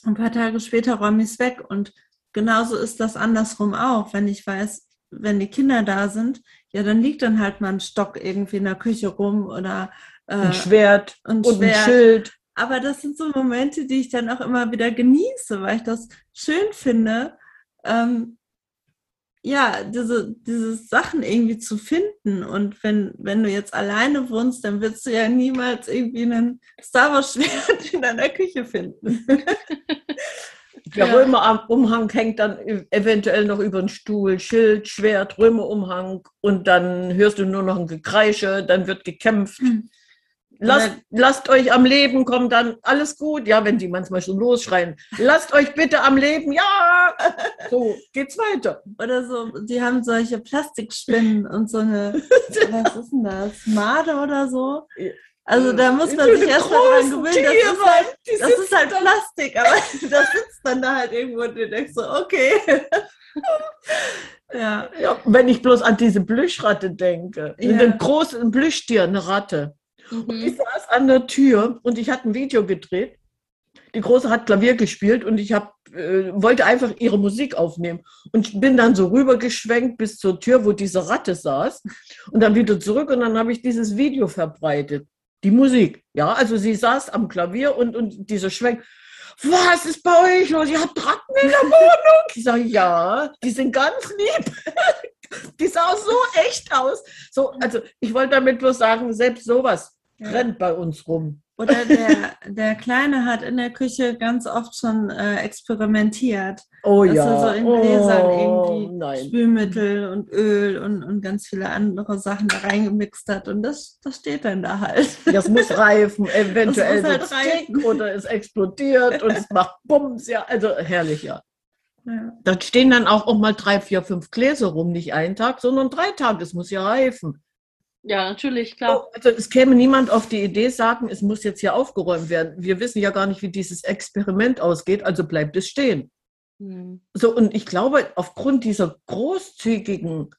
Ein paar Tage später räume ich es weg und genauso ist das andersrum auch, wenn ich weiß, wenn die Kinder da sind, ja, dann liegt dann halt mal ein Stock irgendwie in der Küche rum oder äh, Ein Schwert und und ein. Schild. Aber das sind so Momente, die ich dann auch immer wieder genieße, weil ich das schön finde, ähm, ja, diese, diese Sachen irgendwie zu finden. Und wenn, wenn du jetzt alleine wohnst, dann wirst du ja niemals irgendwie einen Star Wars Schwert in deiner Küche finden. Der Ja. Römerumhang hängt dann eventuell noch über den Stuhl, Schild, Schwert, Römerumhang und dann hörst du nur noch ein Gekreische, dann wird gekämpft. Hm. Lasst, lasst euch am Leben, kommt dann alles gut. Ja, wenn die manchmal schon losschreien, lasst euch bitte am Leben, ja. So geht's weiter. Oder so, die haben solche Plastikspinnen und so eine, was ist denn das? Made oder so? Also da muss man sich eine erst mal dran großen gewöhnen. Das ist halt die Das ist halt da. Plastik, aber das sitzt dann da halt irgendwo und du denkst so, okay. ja, Ja, wenn ich bloß an diese Plüschratte denke, Ja. ein großes Plüschtier, eine Ratte. Ich Mhm. saß an der Tür und ich hatte ein Video gedreht. Die Große hat Klavier gespielt und ich hab, äh, wollte einfach ihre Musik aufnehmen. Und ich bin dann so rübergeschwenkt bis zur Tür, wo diese Ratte saß. Und dann wieder zurück und dann habe ich dieses Video verbreitet. Die Musik. Ja, also sie saß am Klavier und, und dieser Schwenk. Was ist bei euch los? Ihr habt Ratten in der Wohnung? Ich sage, ja, die sind ganz lieb. Die sah so echt aus. So, also ich wollte damit bloß sagen, selbst sowas Ja. rennt bei uns rum. Oder der, der Kleine hat in der Küche ganz oft schon äh, experimentiert. Oh dass ja. er so in Gläsern oh, irgendwie nein. Spülmittel und Öl und, und ganz viele andere Sachen da reingemixt hat. Und das, das steht dann da halt. Das muss reifen, eventuell Das muss halt reifen. oder es explodiert und es macht Bums. Ja, also herrlich, ja. Ja. Da stehen dann auch, auch mal drei, vier, fünf Gläser rum, nicht einen Tag, sondern drei Tage. Es muss ja reifen. Ja, natürlich, klar. Also es käme niemand auf die Idee, sagen, es muss jetzt hier aufgeräumt werden. Wir wissen ja gar nicht, wie dieses Experiment ausgeht, also bleibt es stehen. Hm. So, und ich glaube, aufgrund dieser großzügigen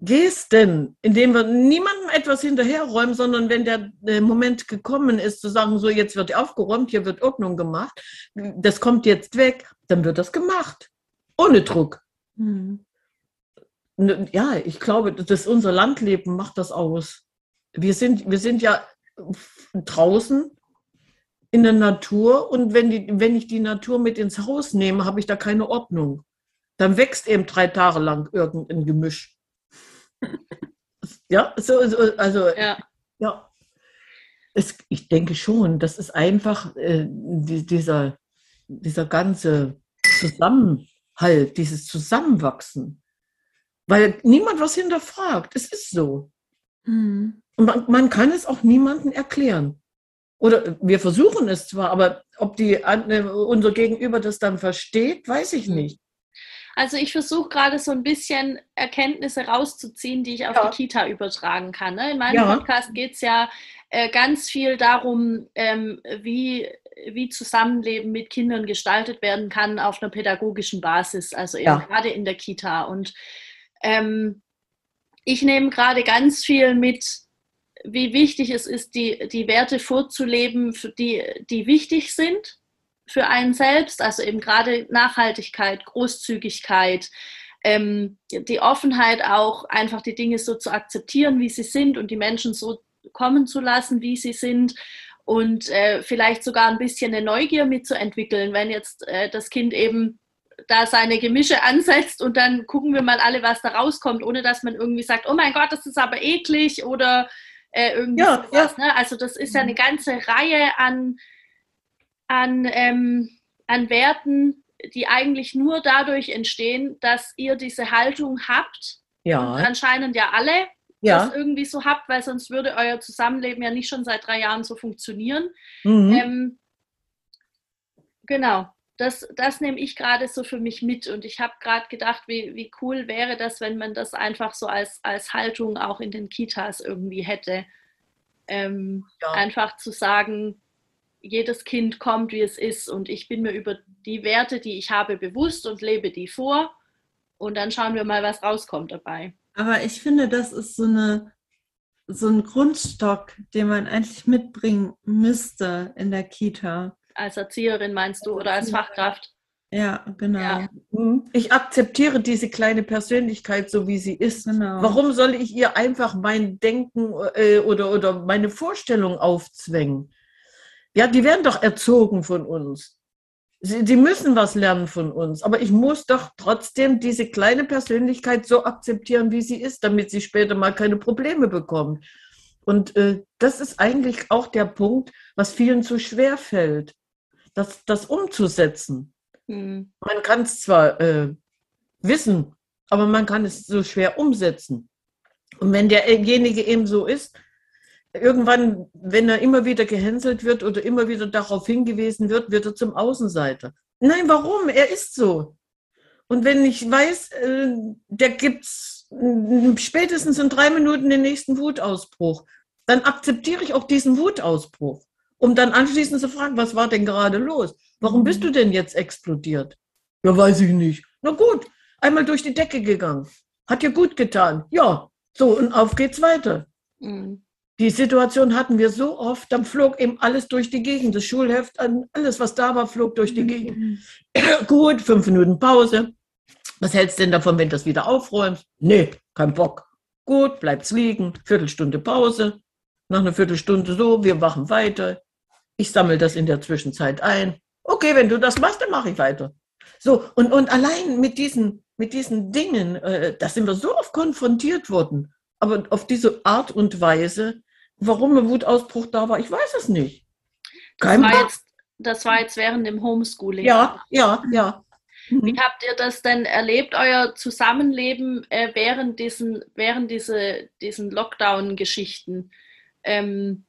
Gesten, indem wir niemandem etwas hinterherräumen, sondern wenn der Moment gekommen ist, zu sagen, so jetzt wird aufgeräumt, hier wird Ordnung gemacht, das kommt jetzt weg, dann wird das gemacht. Ohne Druck. Hm. Ja, ich glaube, dass unser Landleben macht das aus. Wir sind, wir sind ja draußen in der Natur und wenn, die, wenn ich die Natur mit ins Haus nehme, habe ich da keine Ordnung. Dann wächst eben drei Tage lang irgendein Gemisch. Ja, so, so also Ja. ja. Es, ich denke schon, das ist einfach äh, die, dieser, dieser ganze Zusammenhalt, dieses Zusammenwachsen. Weil niemand was hinterfragt. Es ist so. Hm. Und man, man kann es auch niemandem erklären. Oder wir versuchen es zwar, aber ob die, äh, unser Gegenüber das dann versteht, weiß ich Mhm. nicht. Also ich versuche gerade so ein bisschen Erkenntnisse rauszuziehen, die ich auf Ja. die Kita übertragen kann. Ne? In meinem Ja. Podcast geht es ja äh, ganz viel darum, ähm, wie, wie Zusammenleben mit Kindern gestaltet werden kann auf einer pädagogischen Basis, also eben Ja. gerade in der Kita. Und ähm, ich nehme gerade ganz viel mit, wie wichtig es ist, die, die Werte vorzuleben, die, die wichtig sind für einen selbst, also eben gerade Nachhaltigkeit, Großzügigkeit, ähm, die Offenheit auch, einfach die Dinge so zu akzeptieren, wie sie sind und die Menschen so kommen zu lassen, wie sie sind. Und äh, vielleicht sogar ein bisschen eine Neugier mitzuentwickeln, wenn jetzt äh, das Kind eben da seine Gemische ansetzt und dann gucken wir mal alle, was da rauskommt, ohne dass man irgendwie sagt, oh mein Gott, das ist aber eklig oder äh, irgendwie Ja, sowas. Ne? Also das ist ja eine ganze Reihe an, an, ähm, an Werten, die eigentlich nur dadurch entstehen, dass ihr diese Haltung habt. Ja, anscheinend ja alle ja. das irgendwie so habt, weil sonst würde euer Zusammenleben ja nicht schon seit drei Jahren so funktionieren. Mhm. Ähm, genau, das, das nehme ich gerade so für mich mit. Und ich habe gerade gedacht, wie, wie cool wäre das, wenn man das einfach so als, als Haltung auch in den Kitas irgendwie hätte. Ähm, Ja. Einfach zu sagen, jedes Kind kommt, wie es ist. Und ich bin mir über die Werte, die ich habe, bewusst und lebe die vor. Und dann schauen wir mal, was rauskommt dabei. Aber ich finde, das ist so eine so ein Grundstock, den man eigentlich mitbringen müsste in der Kita. Als Erzieherin meinst du oder als Fachkraft? Ja, genau. Ja. Mhm. Ich akzeptiere diese kleine Persönlichkeit so, wie sie ist. Genau. Warum soll ich ihr einfach mein Denken äh, oder, oder meine Vorstellung aufzwängen? Ja, die werden doch erzogen von uns. Sie, sie müssen was lernen von uns. Aber ich muss doch trotzdem diese kleine Persönlichkeit so akzeptieren, wie sie ist, damit sie später mal keine Probleme bekommt. Und äh, das ist eigentlich auch der Punkt, was vielen zu schwer fällt, das, das umzusetzen. Hm. Man kann es zwar äh, wissen, aber man kann es so schwer umsetzen. Und wenn derjenige eben so ist, irgendwann, wenn er immer wieder gehänselt wird oder immer wieder darauf hingewiesen wird, wird er zum Außenseiter. Nein, warum? Er ist so. Und wenn ich weiß, äh, der gibt spätestens in drei Minuten den nächsten Wutausbruch, dann akzeptiere ich auch diesen Wutausbruch, um dann anschließend zu fragen, was war denn gerade los? Warum bist du denn jetzt explodiert? Ja, weiß ich nicht. Na gut, einmal durch die Decke gegangen. Hat dir gut getan. Ja, so, und auf geht's weiter. Hm. Die Situation hatten wir so oft, dann flog eben alles durch die Gegend. Das Schulheft, alles, was da war, flog durch die Gegend. Gut, fünf Minuten Pause. Was hältst du denn davon, wenn du das wieder aufräumst? Nee, kein Bock. Gut, bleibt's liegen. Viertelstunde Pause. Nach einer Viertelstunde so, wir machen weiter. Ich sammle das in der Zwischenzeit ein. Okay, wenn du das machst, dann mache ich weiter. So, und, und allein mit diesen, mit diesen Dingen, äh, da sind wir so oft konfrontiert worden. Aber auf diese Art und Weise warum ein Wutausbruch da war, ich weiß es nicht. Das Kein war, Plan. jetzt, das war jetzt während dem Homeschooling. Ja, ja, ja. Wie habt ihr das denn erlebt, euer Zusammenleben äh, während diesen, während diese, diesen Lockdown-Geschichten? Ähm,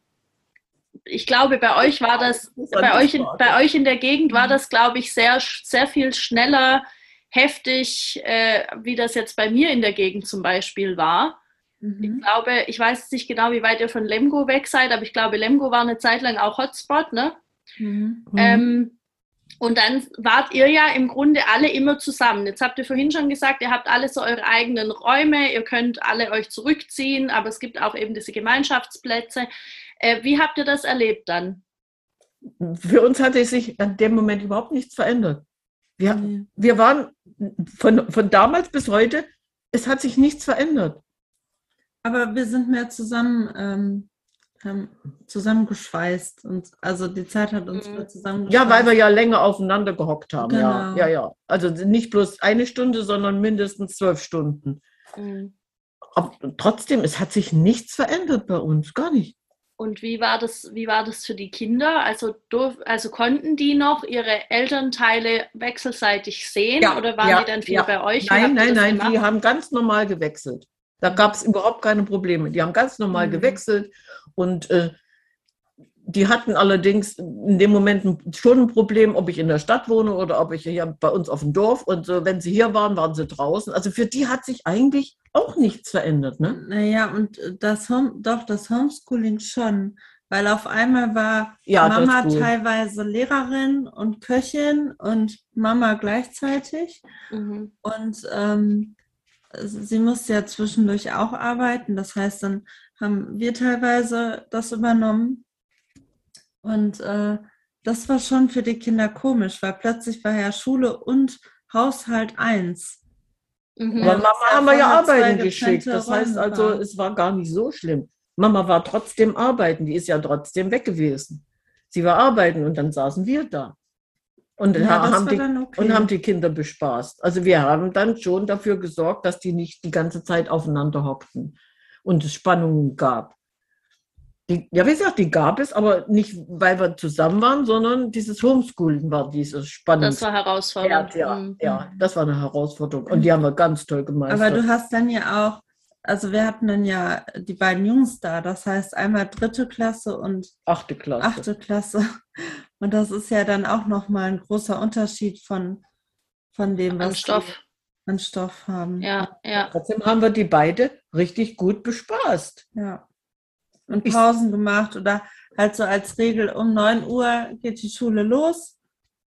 ich glaube, bei euch war das, bei euch, in, bei euch in der Gegend war das, glaube ich, sehr, sehr viel schneller, heftig, äh, wie das jetzt bei mir in der Gegend zum Beispiel war. Ich Mhm. glaube, ich weiß nicht genau, wie weit ihr von Lemgo weg seid, aber ich glaube, Lemgo war eine Zeit lang auch Hotspot, ne? Mhm. Ähm, und dann wart ihr ja im Grunde alle immer zusammen. Jetzt habt ihr vorhin schon gesagt, ihr habt alle so eure eigenen Räume, ihr könnt alle euch zurückziehen, aber es gibt auch eben diese Gemeinschaftsplätze. Äh, wie habt ihr das erlebt dann? Für uns hatte sich an dem Moment überhaupt nichts verändert. Wir, Nee. wir waren von, von damals bis heute, es hat sich nichts verändert. Aber wir sind mehr zusammen, ähm, haben zusammengeschweißt und also die Zeit hat uns Mhm. mehr zusammengeschweißt. Ja, weil wir ja länger aufeinander gehockt haben. Ja, Genau. ja, ja. Also nicht bloß eine Stunde, sondern mindestens zwölf Stunden. Mhm. Aber trotzdem, es hat sich nichts verändert bei uns, gar nicht. Und wie war das, wie war das für die Kinder? Also, durf, also konnten die noch ihre Elternteile wechselseitig sehen Ja, oder waren ja, die dann viel ja. bei euch? Nein, nein, nein, gemacht? die haben ganz normal gewechselt. Da gab es überhaupt keine Probleme. Die haben ganz normal Mhm. gewechselt und äh, die hatten allerdings in dem Moment schon ein Problem, ob ich in der Stadt wohne oder ob ich hier bei uns auf dem Dorf. Und äh, wenn sie hier waren, waren sie draußen. Also für die hat sich eigentlich auch nichts verändert. Ne? Naja, und das Home, doch, das Homeschooling schon. Weil auf einmal war Ja, Mama teilweise Lehrerin und Köchin und Mama gleichzeitig. Mhm. Und ähm, sie musste ja zwischendurch auch arbeiten. Das heißt, dann haben wir teilweise das übernommen. Und äh, das war schon für die Kinder komisch, weil plötzlich war ja Schule und Haushalt eins. Mhm. Aber Mama haben wir ja arbeiten geschickt. Das heißt also, es war gar nicht so schlimm. Mama war trotzdem arbeiten. Die ist ja trotzdem weg gewesen. Sie war arbeiten und dann saßen wir da. Und, Ja, haben die, okay. und haben die Kinder bespaßt. Also wir haben dann schon dafür gesorgt, dass die nicht die ganze Zeit aufeinander hockten und es Spannungen gab. Die, ja, wie gesagt, die gab es, aber nicht, weil wir zusammen waren, sondern dieses Homeschooling war dieses Spannende. Das war herausfordernd. ja, Mhm. ja, das war eine Herausforderung. Und die haben wir ganz toll gemeistert. Aber du hast dann ja auch, also wir hatten dann ja die beiden Jungs da, das heißt einmal dritte Klasse und Achte Klasse. achte Klasse. Und das ist ja dann auch nochmal ein großer Unterschied von, von dem, was An Stoff. an Stoff haben. Ja, ja. Trotzdem haben wir die beide richtig gut bespaßt. Ja. Und Ich- Pausen gemacht oder halt so als Regel um 9 Uhr geht die Schule los.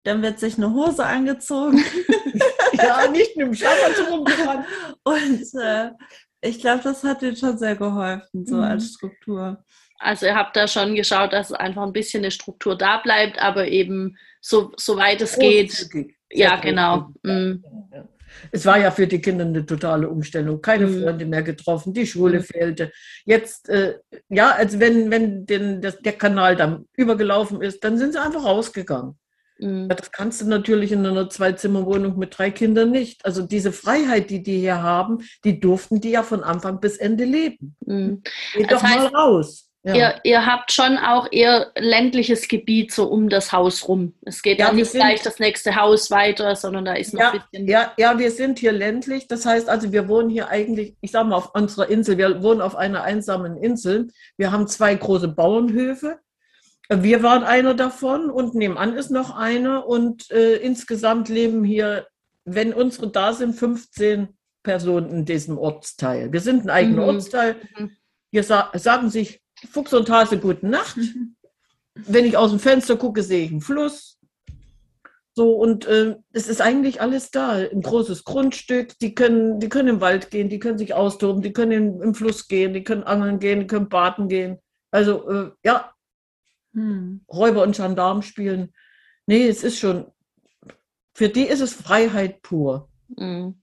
Dann wird sich eine Hose angezogen. Ja, nicht mit dem Schlafmantel rumgefahren. Und äh, ich glaube, das hat dir schon sehr geholfen, so Mhm. als Struktur. Also ihr habt da schon geschaut, dass einfach ein bisschen eine Struktur da bleibt, aber eben so, soweit es geht. Großzügig. Ja, genau. Mhm. Ja. Es war ja für die Kinder eine totale Umstellung. Keine Mhm. Freunde mehr getroffen, die Schule Mhm. fehlte. Jetzt, äh, ja, als wenn, wenn den, das, der Kanal dann übergelaufen ist, dann sind sie einfach rausgegangen. Mhm. Das kannst du natürlich in einer Zwei-Zimmer-Wohnung mit drei Kindern nicht. Also diese Freiheit, die die hier haben, die durften die ja von Anfang bis Ende leben. Mhm. Geht Das doch mal heißt, raus. Ja. Ihr, ihr habt schon auch eher ländliches Gebiet so um das Haus rum. Es geht Ja, nicht sind- gleich das nächste Haus weiter, sondern da ist noch Ja, ein bisschen. ja, ja, wir sind hier ländlich. Das heißt also, wir wohnen hier eigentlich, ich sage mal, auf unserer Insel. Wir wohnen auf einer einsamen Insel. Wir haben zwei große Bauernhöfe. Wir waren einer davon und nebenan ist noch einer. Und äh, insgesamt leben hier, wenn unsere da sind, 15 Personen in diesem Ortsteil. Wir sind ein eigener Mhm. Ortsteil. Mhm. Hier sa sagen sich Fuchs und Hase gute Nacht. Wenn ich aus dem Fenster gucke, sehe ich einen Fluss. So, und äh, es ist eigentlich alles da. Ein großes Grundstück. Die können, die können im Wald gehen, die können sich austoben, die können in, im Fluss gehen, die können angeln gehen, die können baden gehen. Also, äh, ja, Hm. Räuber und Gendarm spielen. Nee, es ist schon, für die ist es Freiheit pur. Mhm.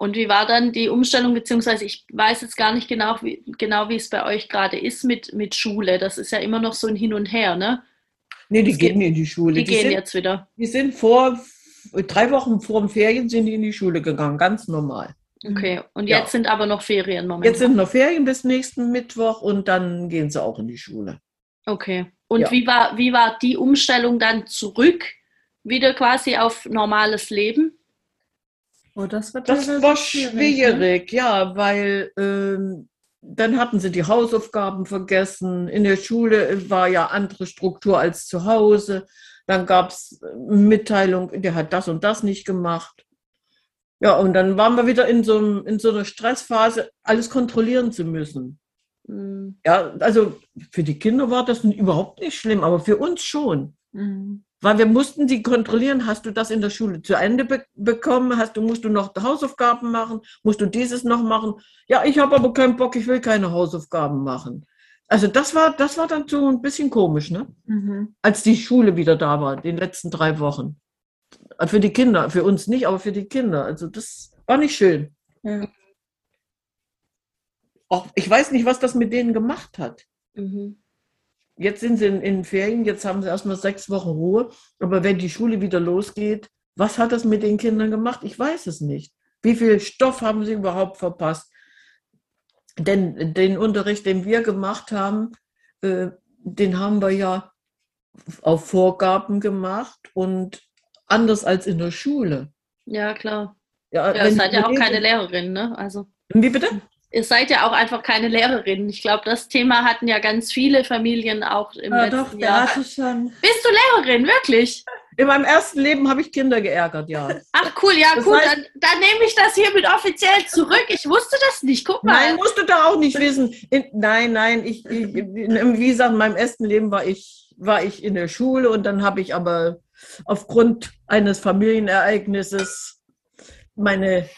Und wie war dann die Umstellung, beziehungsweise ich weiß jetzt gar nicht genau, wie, genau, wie es bei euch gerade ist mit, mit Schule. Das ist ja immer noch so ein Hin und Her, ne? Nee, die Es gehen geht- in die Schule. Die, gehen sind, jetzt wieder. Die sind vor, drei Wochen vor den Ferien sind die in die Schule gegangen, ganz normal. Okay, und Ja. jetzt sind aber noch Ferien momentan. Jetzt sind noch Ferien bis nächsten Mittwoch und dann gehen sie auch in die Schule. Okay. Und Ja. wie, war, wie war die Umstellung dann zurück, wieder quasi auf normales Leben? Oh, das Das war Ne? schwierig, ja, weil ähm, dann hatten sie die Hausaufgaben vergessen. In der Schule war ja andere Struktur als zu Hause. Dann gab es Mitteilung, der hat das und das nicht gemacht. Ja, und dann waren wir wieder in so, einem- in so einer Stressphase, alles kontrollieren zu müssen. Hm, Ja, also für die Kinder war das überhaupt nicht schlimm, aber für uns schon. Mhm. Weil wir mussten die kontrollieren, hast du das in der Schule zu Ende be bekommen, hast du, musst du noch Hausaufgaben machen, musst du dieses noch machen. Ja, ich habe aber keinen Bock, ich will keine Hausaufgaben machen. Also das war, das war dann so ein bisschen komisch, ne? Mhm. Als die Schule wieder da war, die letzten drei Wochen. Für die Kinder, für uns nicht, aber für die Kinder. Also das war nicht schön. Ja. Auch, ich weiß nicht, was das mit denen gemacht hat. mhm. Jetzt sind sie in, in Ferien, jetzt haben sie erstmal sechs Wochen Ruhe. Aber wenn die Schule wieder losgeht, was hat das mit den Kindern gemacht? Ich weiß es nicht. Wie viel Stoff haben sie überhaupt verpasst? Denn den Unterricht, den wir gemacht haben, äh, den haben wir ja auf Vorgaben gemacht und anders als in der Schule. Ja, klar. Ja, Ja, ihr seid ja auch keine Lehrerin, ne? Also Wie bitte? Ihr seid ja auch einfach keine Lehrerin. Ich glaube, das Thema hatten ja ganz viele Familien auch im Ja, letzten doch, Jahr. Beate schon. Bist du Lehrerin, wirklich? In meinem ersten Leben habe ich Kinder geärgert, ja. Ach cool, ja Das gut, heißt- dann, dann nehme ich das hiermit offiziell zurück. Ich wusste das nicht. Guck mal. Nein, musst du da auch nicht wissen. In, nein, nein, ich, ich, wie gesagt, in meinem ersten Leben war ich, war ich in der Schule und dann habe ich aber aufgrund eines Familienereignisses meine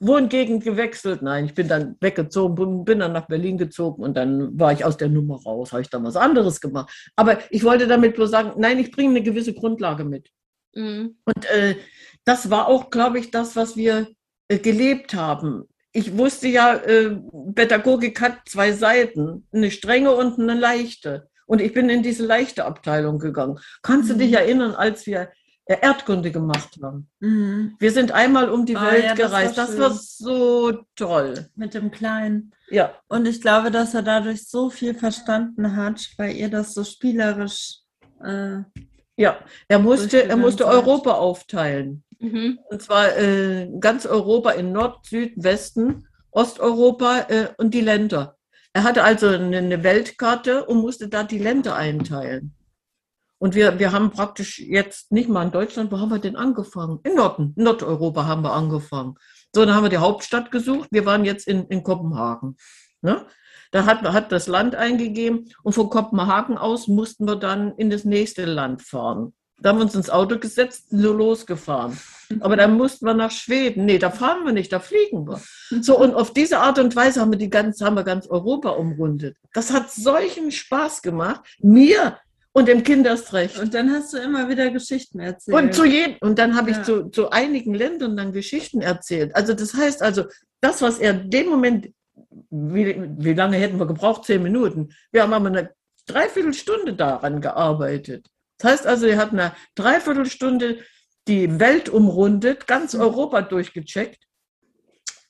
Wohngegend gewechselt. Nein, ich bin dann weggezogen, bin- dann nach Berlin gezogen und dann war ich aus der Nummer raus, habe ich dann was anderes gemacht. Aber ich wollte damit nur sagen, nein, ich bringe eine gewisse Grundlage mit. Mhm. Und äh, das war auch, glaube ich, das, was wir äh, gelebt haben. Ich wusste ja, äh, Pädagogik hat zwei Seiten, eine strenge und eine leichte. Und ich bin in diese leichte Abteilung gegangen. Kannst du Mhm. dich erinnern, als wir Erdkunde gemacht haben? Mhm. Wir sind einmal um die Ah, Welt ja, das war gereist. Das war so toll. Mit dem Kleinen. Ja, Und ich glaube, dass er dadurch so viel verstanden hat, weil ihr das so spielerisch. Äh, ja. Er musste, er musste. Europa aufteilen. Mhm. Und zwar äh, ganz Europa in Nord, Süd, Westen, Osteuropa äh, und die Länder. Er hatte also eine, eine Weltkarte und musste da die Länder einteilen. Und wir, wir haben praktisch jetzt nicht mal in Deutschland, wo haben wir denn angefangen? In Norden, Nordeuropa haben wir angefangen. So, dann haben wir die Hauptstadt gesucht. Wir waren jetzt in, in Kopenhagen. Ne? Da hat, hat das Land eingegeben und von Kopenhagen aus mussten wir dann in das nächste Land fahren. Da haben wir uns ins Auto gesetzt, so losgefahren. Aber dann mussten wir nach Schweden. Nee, da fahren wir nicht, da fliegen wir. So, und auf diese Art und Weise haben wir die ganz, haben wir ganz Europa umrundet. Das hat solchen Spaß gemacht. Mir und dem Kind erst recht. und dann hast du immer wieder Geschichten erzählt. Und zu jedem, und dann habe ich Ja. zu, zu einigen Ländern dann Geschichten erzählt. Also das heißt also, das, was er in dem Moment, wie, wie lange hätten wir gebraucht? Zehn Minuten. Wir haben aber eine Dreiviertelstunde daran gearbeitet. Das heißt also, er hat eine Dreiviertelstunde die Welt umrundet, ganz Mhm. Europa durchgecheckt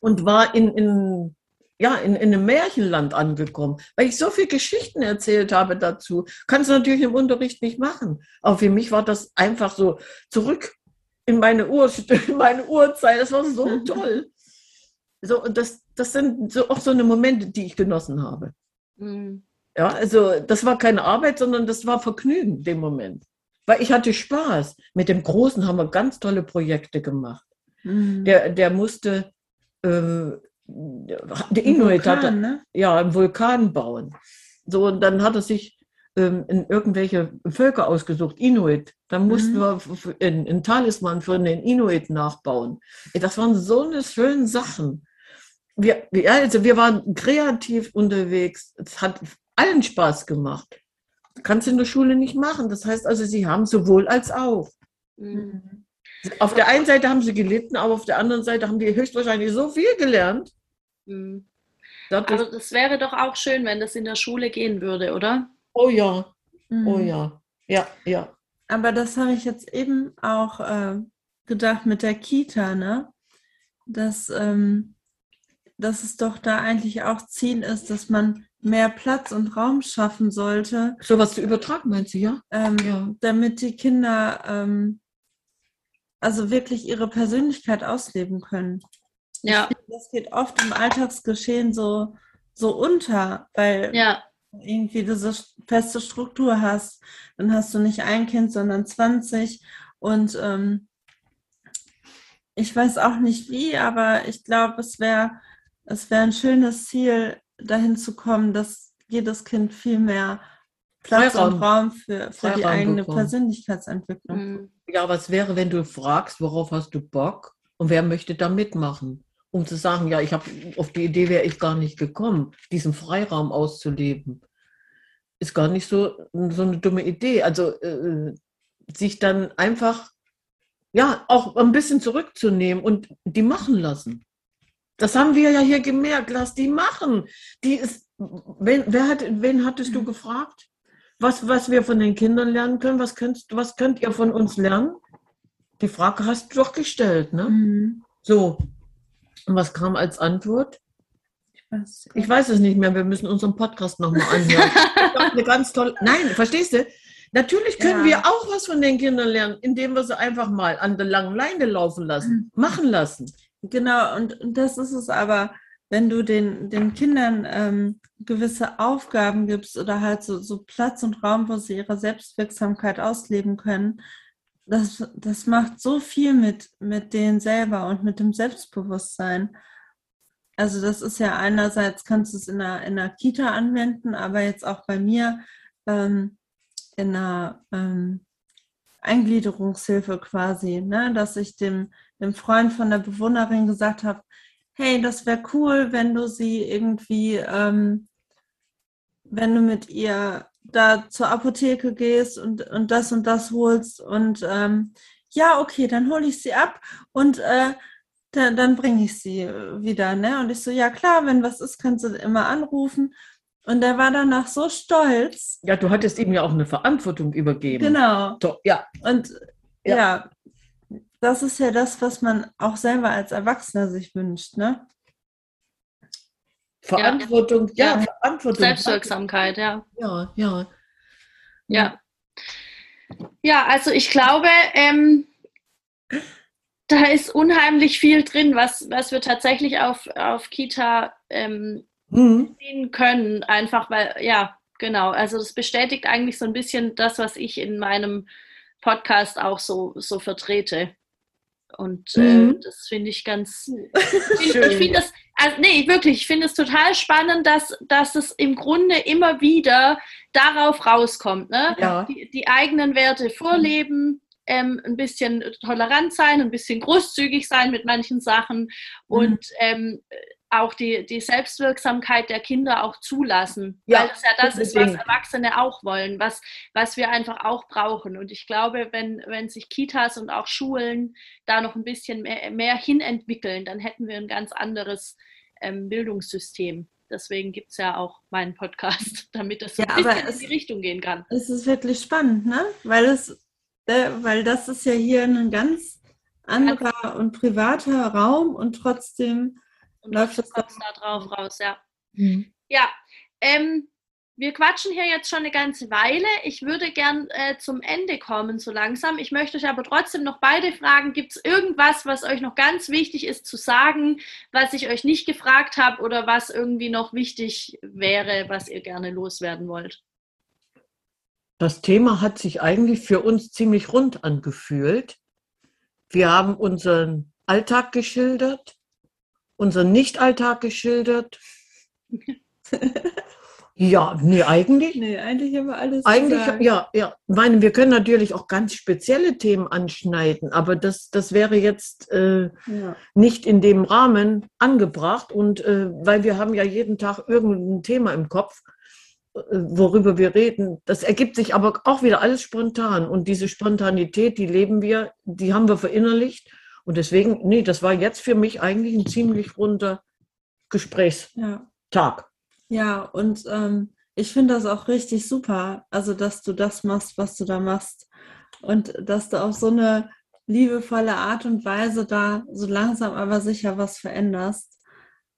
und war in, in, ja, in, in einem Märchenland angekommen. Weil ich so viele Geschichten erzählt habe dazu, kannst du natürlich im Unterricht nicht machen. Aber für mich war das einfach so zurück in meine, Ur, in meine Urzeit. Das war so toll. So, und das, das sind so, auch so eine Momente, die ich genossen habe. Mhm. Ja, also das war keine Arbeit, sondern das war Vergnügen dem Moment. Weil ich hatte Spaß. Mit dem Großen haben wir ganz tolle Projekte gemacht. Mhm. Der, der musste, äh, der Inuit Vulkan, hatte, ne? ja, einen Vulkan bauen. So, und dann hat er sich ähm, in irgendwelche Völker ausgesucht, Inuit. Dann mussten Mhm. wir einen einen Talisman für den Inuit nachbauen. Das waren so eine schöne Sachen. Wir, wir, also wir waren kreativ unterwegs. Es hat allen Spaß gemacht. Kannst du in der Schule nicht machen. Das heißt also, sie haben sowohl als auch. Mhm. Auf der einen Seite haben sie gelitten, aber auf der anderen Seite haben die höchstwahrscheinlich so viel gelernt. Mhm. Aber das wäre doch auch schön, wenn das in der Schule gehen würde, oder? oh ja, Mhm. oh ja, ja, ja. Aber das habe ich jetzt eben auch äh, gedacht mit der Kita, ne? Dass, ähm, dass es doch da eigentlich auch Ziel ist, dass man mehr Platz und Raum schaffen sollte. So was zu übertragen, meinst du, ja? Ähm, ja. Damit die Kinder ähm, also wirklich ihre Persönlichkeit ausleben können. Ja. Finde, das geht oft im Alltagsgeschehen so, so unter, weil ja. irgendwie diese feste Struktur hast. Dann hast du nicht ein Kind, sondern 20. Und ähm, ich weiß auch nicht wie, aber ich glaube, es wäre es wäre ein schönes Ziel, dahin zu kommen, dass jedes Kind viel mehr Platz Freiraum. und Raum für, für die eigene bekommen. Persönlichkeitsentwicklung. Mhm. Ja, was wäre, wenn du fragst, worauf hast du Bock und wer möchte da mitmachen? Um zu sagen, ja, ich habe auf die Idee wäre ich gar nicht gekommen, diesen Freiraum auszuleben. Ist gar nicht so, so eine dumme Idee. Also äh, sich dann einfach ja auch ein bisschen zurückzunehmen und die machen lassen. Das haben wir ja hier gemerkt. Lass die machen. Die ist, wen, wer hat, wen hattest du mhm. gefragt? Was, was wir von den Kindern lernen können. Was könnt, was könnt ihr von uns lernen? Die Frage hast du doch gestellt, ne? Mhm. So. Und was kam als Antwort? Ich weiß, ich weiß es nicht mehr. Wir müssen unseren Podcast nochmal anhören. eine ganz tolle. Nein, verstehst du? Natürlich können ja. wir auch was von den Kindern lernen, indem wir sie einfach mal an der langen Leine laufen lassen, mhm. machen lassen. Genau, und, und das ist es aber wenn du den, den Kindern ähm, gewisse Aufgaben gibst oder halt so, so Platz und Raum, wo sie ihre Selbstwirksamkeit ausleben können, das, das macht so viel mit, mit denen selber und mit dem Selbstbewusstsein. Also das ist ja einerseits, kannst du es in einer, in einer Kita anwenden, aber jetzt auch bei mir ähm, in einer ähm, Eingliederungshilfe quasi, ne? dass ich dem, dem Freund von der Bewohnerin gesagt habe, hey, das wäre cool, wenn du sie irgendwie, ähm, wenn du mit ihr da zur Apotheke gehst und, und das und das holst und ähm, ja, okay, dann hole ich sie ab und äh, dann, dann bringe ich sie wieder. Ne? Und ich so, ja klar, wenn was ist, kannst du immer anrufen. Und er war danach so stolz. Ja, du hattest ihm ja auch eine Verantwortung übergeben. Genau. So, ja. Und ja. ja, das ist ja das, was man auch selber als Erwachsener sich wünscht, ne? Verantwortung, ja, ja Verantwortung. Selbstwirksamkeit, ja. Ja, ja. Ja. Ja, also ich glaube, ähm, da ist unheimlich viel drin, was, was wir tatsächlich auf, auf Kita ähm, mhm. sehen können. Einfach weil, ja, genau. Also das bestätigt eigentlich so ein bisschen das, was ich in meinem Podcast auch so, so vertrete. Und äh, mhm. äh, das finde ich ganz. Find, ich finde das, also nee, wirklich, ich finde es total spannend, dass, dass es im Grunde immer wieder darauf rauskommt, ne? Ja. Die, die eigenen Werte vorleben, ähm, ein bisschen tolerant sein, ein bisschen großzügig sein mit manchen Sachen und mhm. ähm, auch die, die Selbstwirksamkeit der Kinder auch zulassen. Ja, weil das ja das ist, was Erwachsene auch wollen, was, was wir einfach auch brauchen. Und ich glaube, wenn, wenn sich Kitas und auch Schulen da noch ein bisschen mehr, mehr hinentwickeln, dann hätten wir ein ganz anderes ähm, Bildungssystem. Deswegen gibt es ja auch meinen Podcast, damit das so ja, ein bisschen in die Richtung gehen kann. Es ist wirklich spannend, ne? Weil es, äh, weil das ist ja hier ein ganz anderer und privater Raum und trotzdem und läuft das da drauf raus, ja. Mhm. Ja, ähm, wir quatschen hier jetzt schon eine ganze Weile. Ich würde gern äh, zum Ende kommen, so langsam. Ich möchte euch aber trotzdem noch beide fragen. Gibt es irgendwas, was euch noch ganz wichtig ist zu sagen, was ich euch nicht gefragt habe oder was irgendwie noch wichtig wäre, was ihr gerne loswerden wollt? Das Thema hat sich eigentlich für uns ziemlich rund angefühlt. Wir haben unseren Alltag geschildert unseren Nicht-Alltag geschildert. ja, nee, eigentlich. Nee, eigentlich haben wir alles. Eigentlich, gesagt. ja, ja. Ich meine, wir können natürlich auch ganz spezielle Themen anschneiden, aber das, das wäre jetzt äh, ja. nicht in dem Rahmen angebracht. Und äh, weil wir haben ja jeden Tag irgendein Thema im Kopf, äh, worüber wir reden. Das ergibt sich aber auch wieder alles spontan. Und diese Spontanität, die leben wir, die haben wir verinnerlicht. Und deswegen, nee, das war jetzt für mich eigentlich ein ziemlich runder Gesprächstag. Ja, ja und ähm, ich finde das auch richtig super, also dass du das machst, was du da machst. Und dass du auf so eine liebevolle Art und Weise da so langsam aber sicher was veränderst.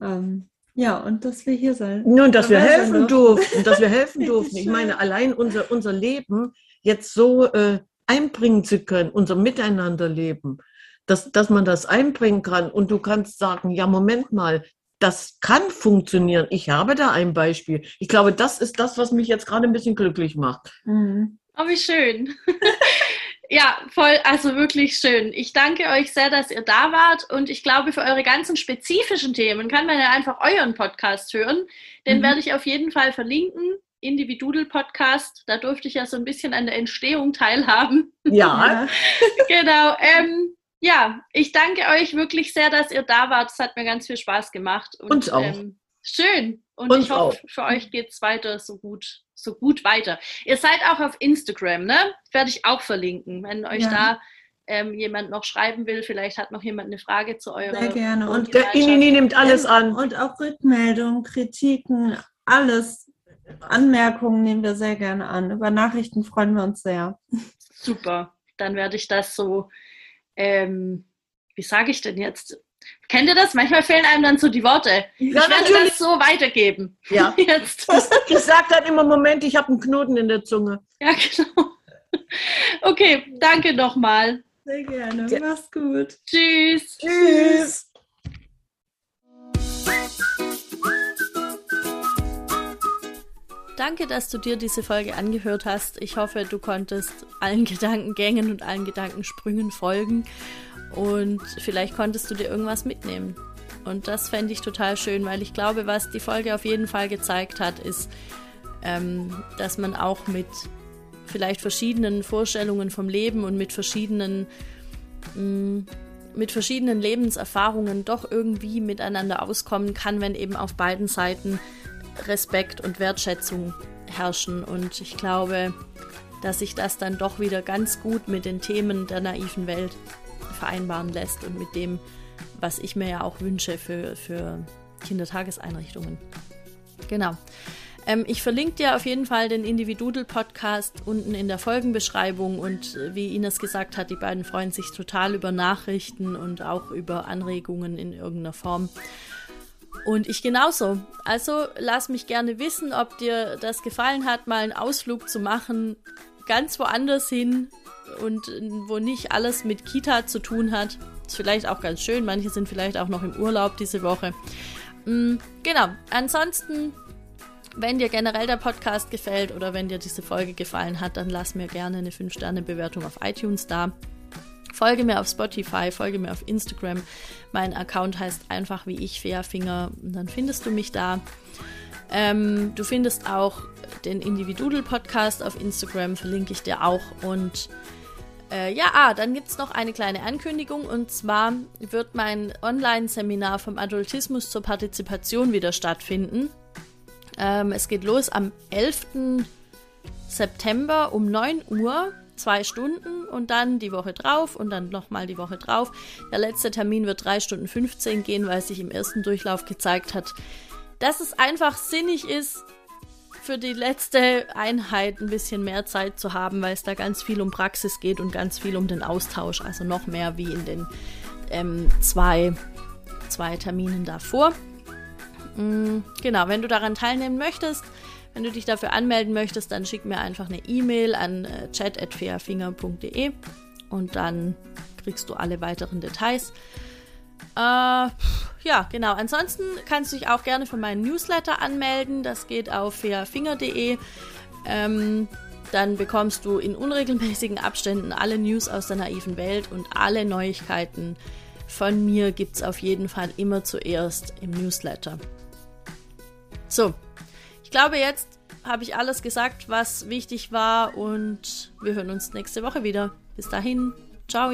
Ähm, ja, und dass wir hier sein. Nun, dass wir helfen durften, dass wir helfen durften. Ich meine, allein unser, unser Leben jetzt so äh, einbringen zu können, unser Miteinanderleben, dass, dass man das einbringen kann und du kannst sagen, ja, Moment mal, das kann funktionieren. Ich habe da ein Beispiel. Ich glaube, das ist das, was mich jetzt gerade ein bisschen glücklich macht. Mhm. Oh, wie schön. ja, voll, also wirklich schön. Ich danke euch sehr, dass ihr da wart und ich glaube, für eure ganzen spezifischen Themen kann man ja einfach euren Podcast hören. Den mhm. werde ich auf jeden Fall verlinken. Individudel Podcast, da durfte ich ja so ein bisschen an der Entstehung teilhaben. Ja. genau. Ähm, ja, ich danke euch wirklich sehr, dass ihr da wart. Es hat mir ganz viel Spaß gemacht. Und, Uns auch. Ähm, schön. Und Uns ich hoffe, auch. für euch geht es weiter so gut, so gut weiter. Ihr seid auch auf Instagram, ne? Werde ich auch verlinken. Wenn euch ja. da ähm, jemand noch schreiben will, vielleicht hat noch jemand eine Frage zu eurer. Sehr gerne. Und der Inini nimmt alles an. Und auch Rückmeldungen, Kritiken, alles. Anmerkungen nehmen wir sehr gerne an. Über Nachrichten freuen wir uns sehr. Super. Dann werde ich das so ähm, wie sage ich denn jetzt? Kennt ihr das? Manchmal fehlen einem dann so die Worte. Ja, ich werde natürlich. das so weitergeben. Ja. Jetzt. Ich sage dann immer, Moment, ich habe einen Knoten in der Zunge. Ja, genau. Okay, danke nochmal. Sehr gerne. Ja. Mach's gut. Tschüss. Tschüss. Danke, dass du dir diese Folge angehört hast. Ich hoffe, du konntest allen Gedankengängen und allen Gedankensprüngen folgen und vielleicht konntest du dir irgendwas mitnehmen. Und das fände ich total schön, weil ich glaube, was die Folge auf jeden Fall gezeigt hat, ist, ähm, dass man auch mit vielleicht verschiedenen Vorstellungen vom Leben und mit verschiedenen mh, mm, mit verschiedenen Lebenserfahrungen doch irgendwie miteinander auskommen kann, wenn eben auf beiden Seiten Respekt und Wertschätzung herrschen. Und ich glaube, dass sich das dann doch wieder ganz gut mit den Themen der naiven Welt vereinbaren lässt und mit dem, was ich mir ja auch wünsche für, für Kindertageseinrichtungen. Genau. Ähm, ich verlinke dir auf jeden Fall den Individudel-Podcast unten in der Folgenbeschreibung und wie Ines gesagt hat, die beiden freuen sich total über Nachrichten und auch über Anregungen in irgendeiner Form. Und ich genauso. Also lass mich gerne wissen, ob dir das gefallen hat, mal einen Ausflug zu machen, ganz woanders hin und wo nicht alles mit Kita zu tun hat. Ist vielleicht auch ganz schön. Manche sind vielleicht auch noch im Urlaub diese Woche. Mhm, genau. Ansonsten, wenn dir generell der Podcast gefällt oder wenn dir diese Folge gefallen hat, dann lass mir gerne eine 5-Sterne-Bewertung auf iTunes da. Folge mir auf Spotify, folge mir auf Instagram. Mein Account heißt einfach wie ich, Fairfinger. Dann findest du mich da. Ähm, du findest auch den Individudel Podcast auf Instagram, verlinke ich dir auch. Und äh, ja, ah, dann gibt es noch eine kleine Ankündigung. Und zwar wird mein Online-Seminar vom Adultismus zur Partizipation wieder stattfinden. Ähm, es geht los am 11. September um 9 Uhr zwei Stunden und dann die Woche drauf und dann nochmal die Woche drauf. Der letzte Termin wird drei Stunden 15 gehen, weil sich im ersten Durchlauf gezeigt hat, dass es einfach sinnig ist, für die letzte Einheit ein bisschen mehr Zeit zu haben, weil es da ganz viel um Praxis geht und ganz viel um den Austausch. Also noch mehr wie in den ähm, zwei, zwei Terminen davor. Mhm, genau, wenn du daran teilnehmen möchtest, wenn du dich dafür anmelden möchtest, dann schick mir einfach eine E-Mail an äh, chat.fairfinger.de und dann kriegst du alle weiteren Details. Äh, ja, genau. Ansonsten kannst du dich auch gerne für meinen Newsletter anmelden. Das geht auf fairfinger.de. Ähm, dann bekommst du in unregelmäßigen Abständen alle News aus der naiven Welt und alle Neuigkeiten von mir gibt es auf jeden Fall immer zuerst im Newsletter. So, ich glaube, jetzt habe ich alles gesagt, was wichtig war und wir hören uns nächste Woche wieder. Bis dahin, ciao.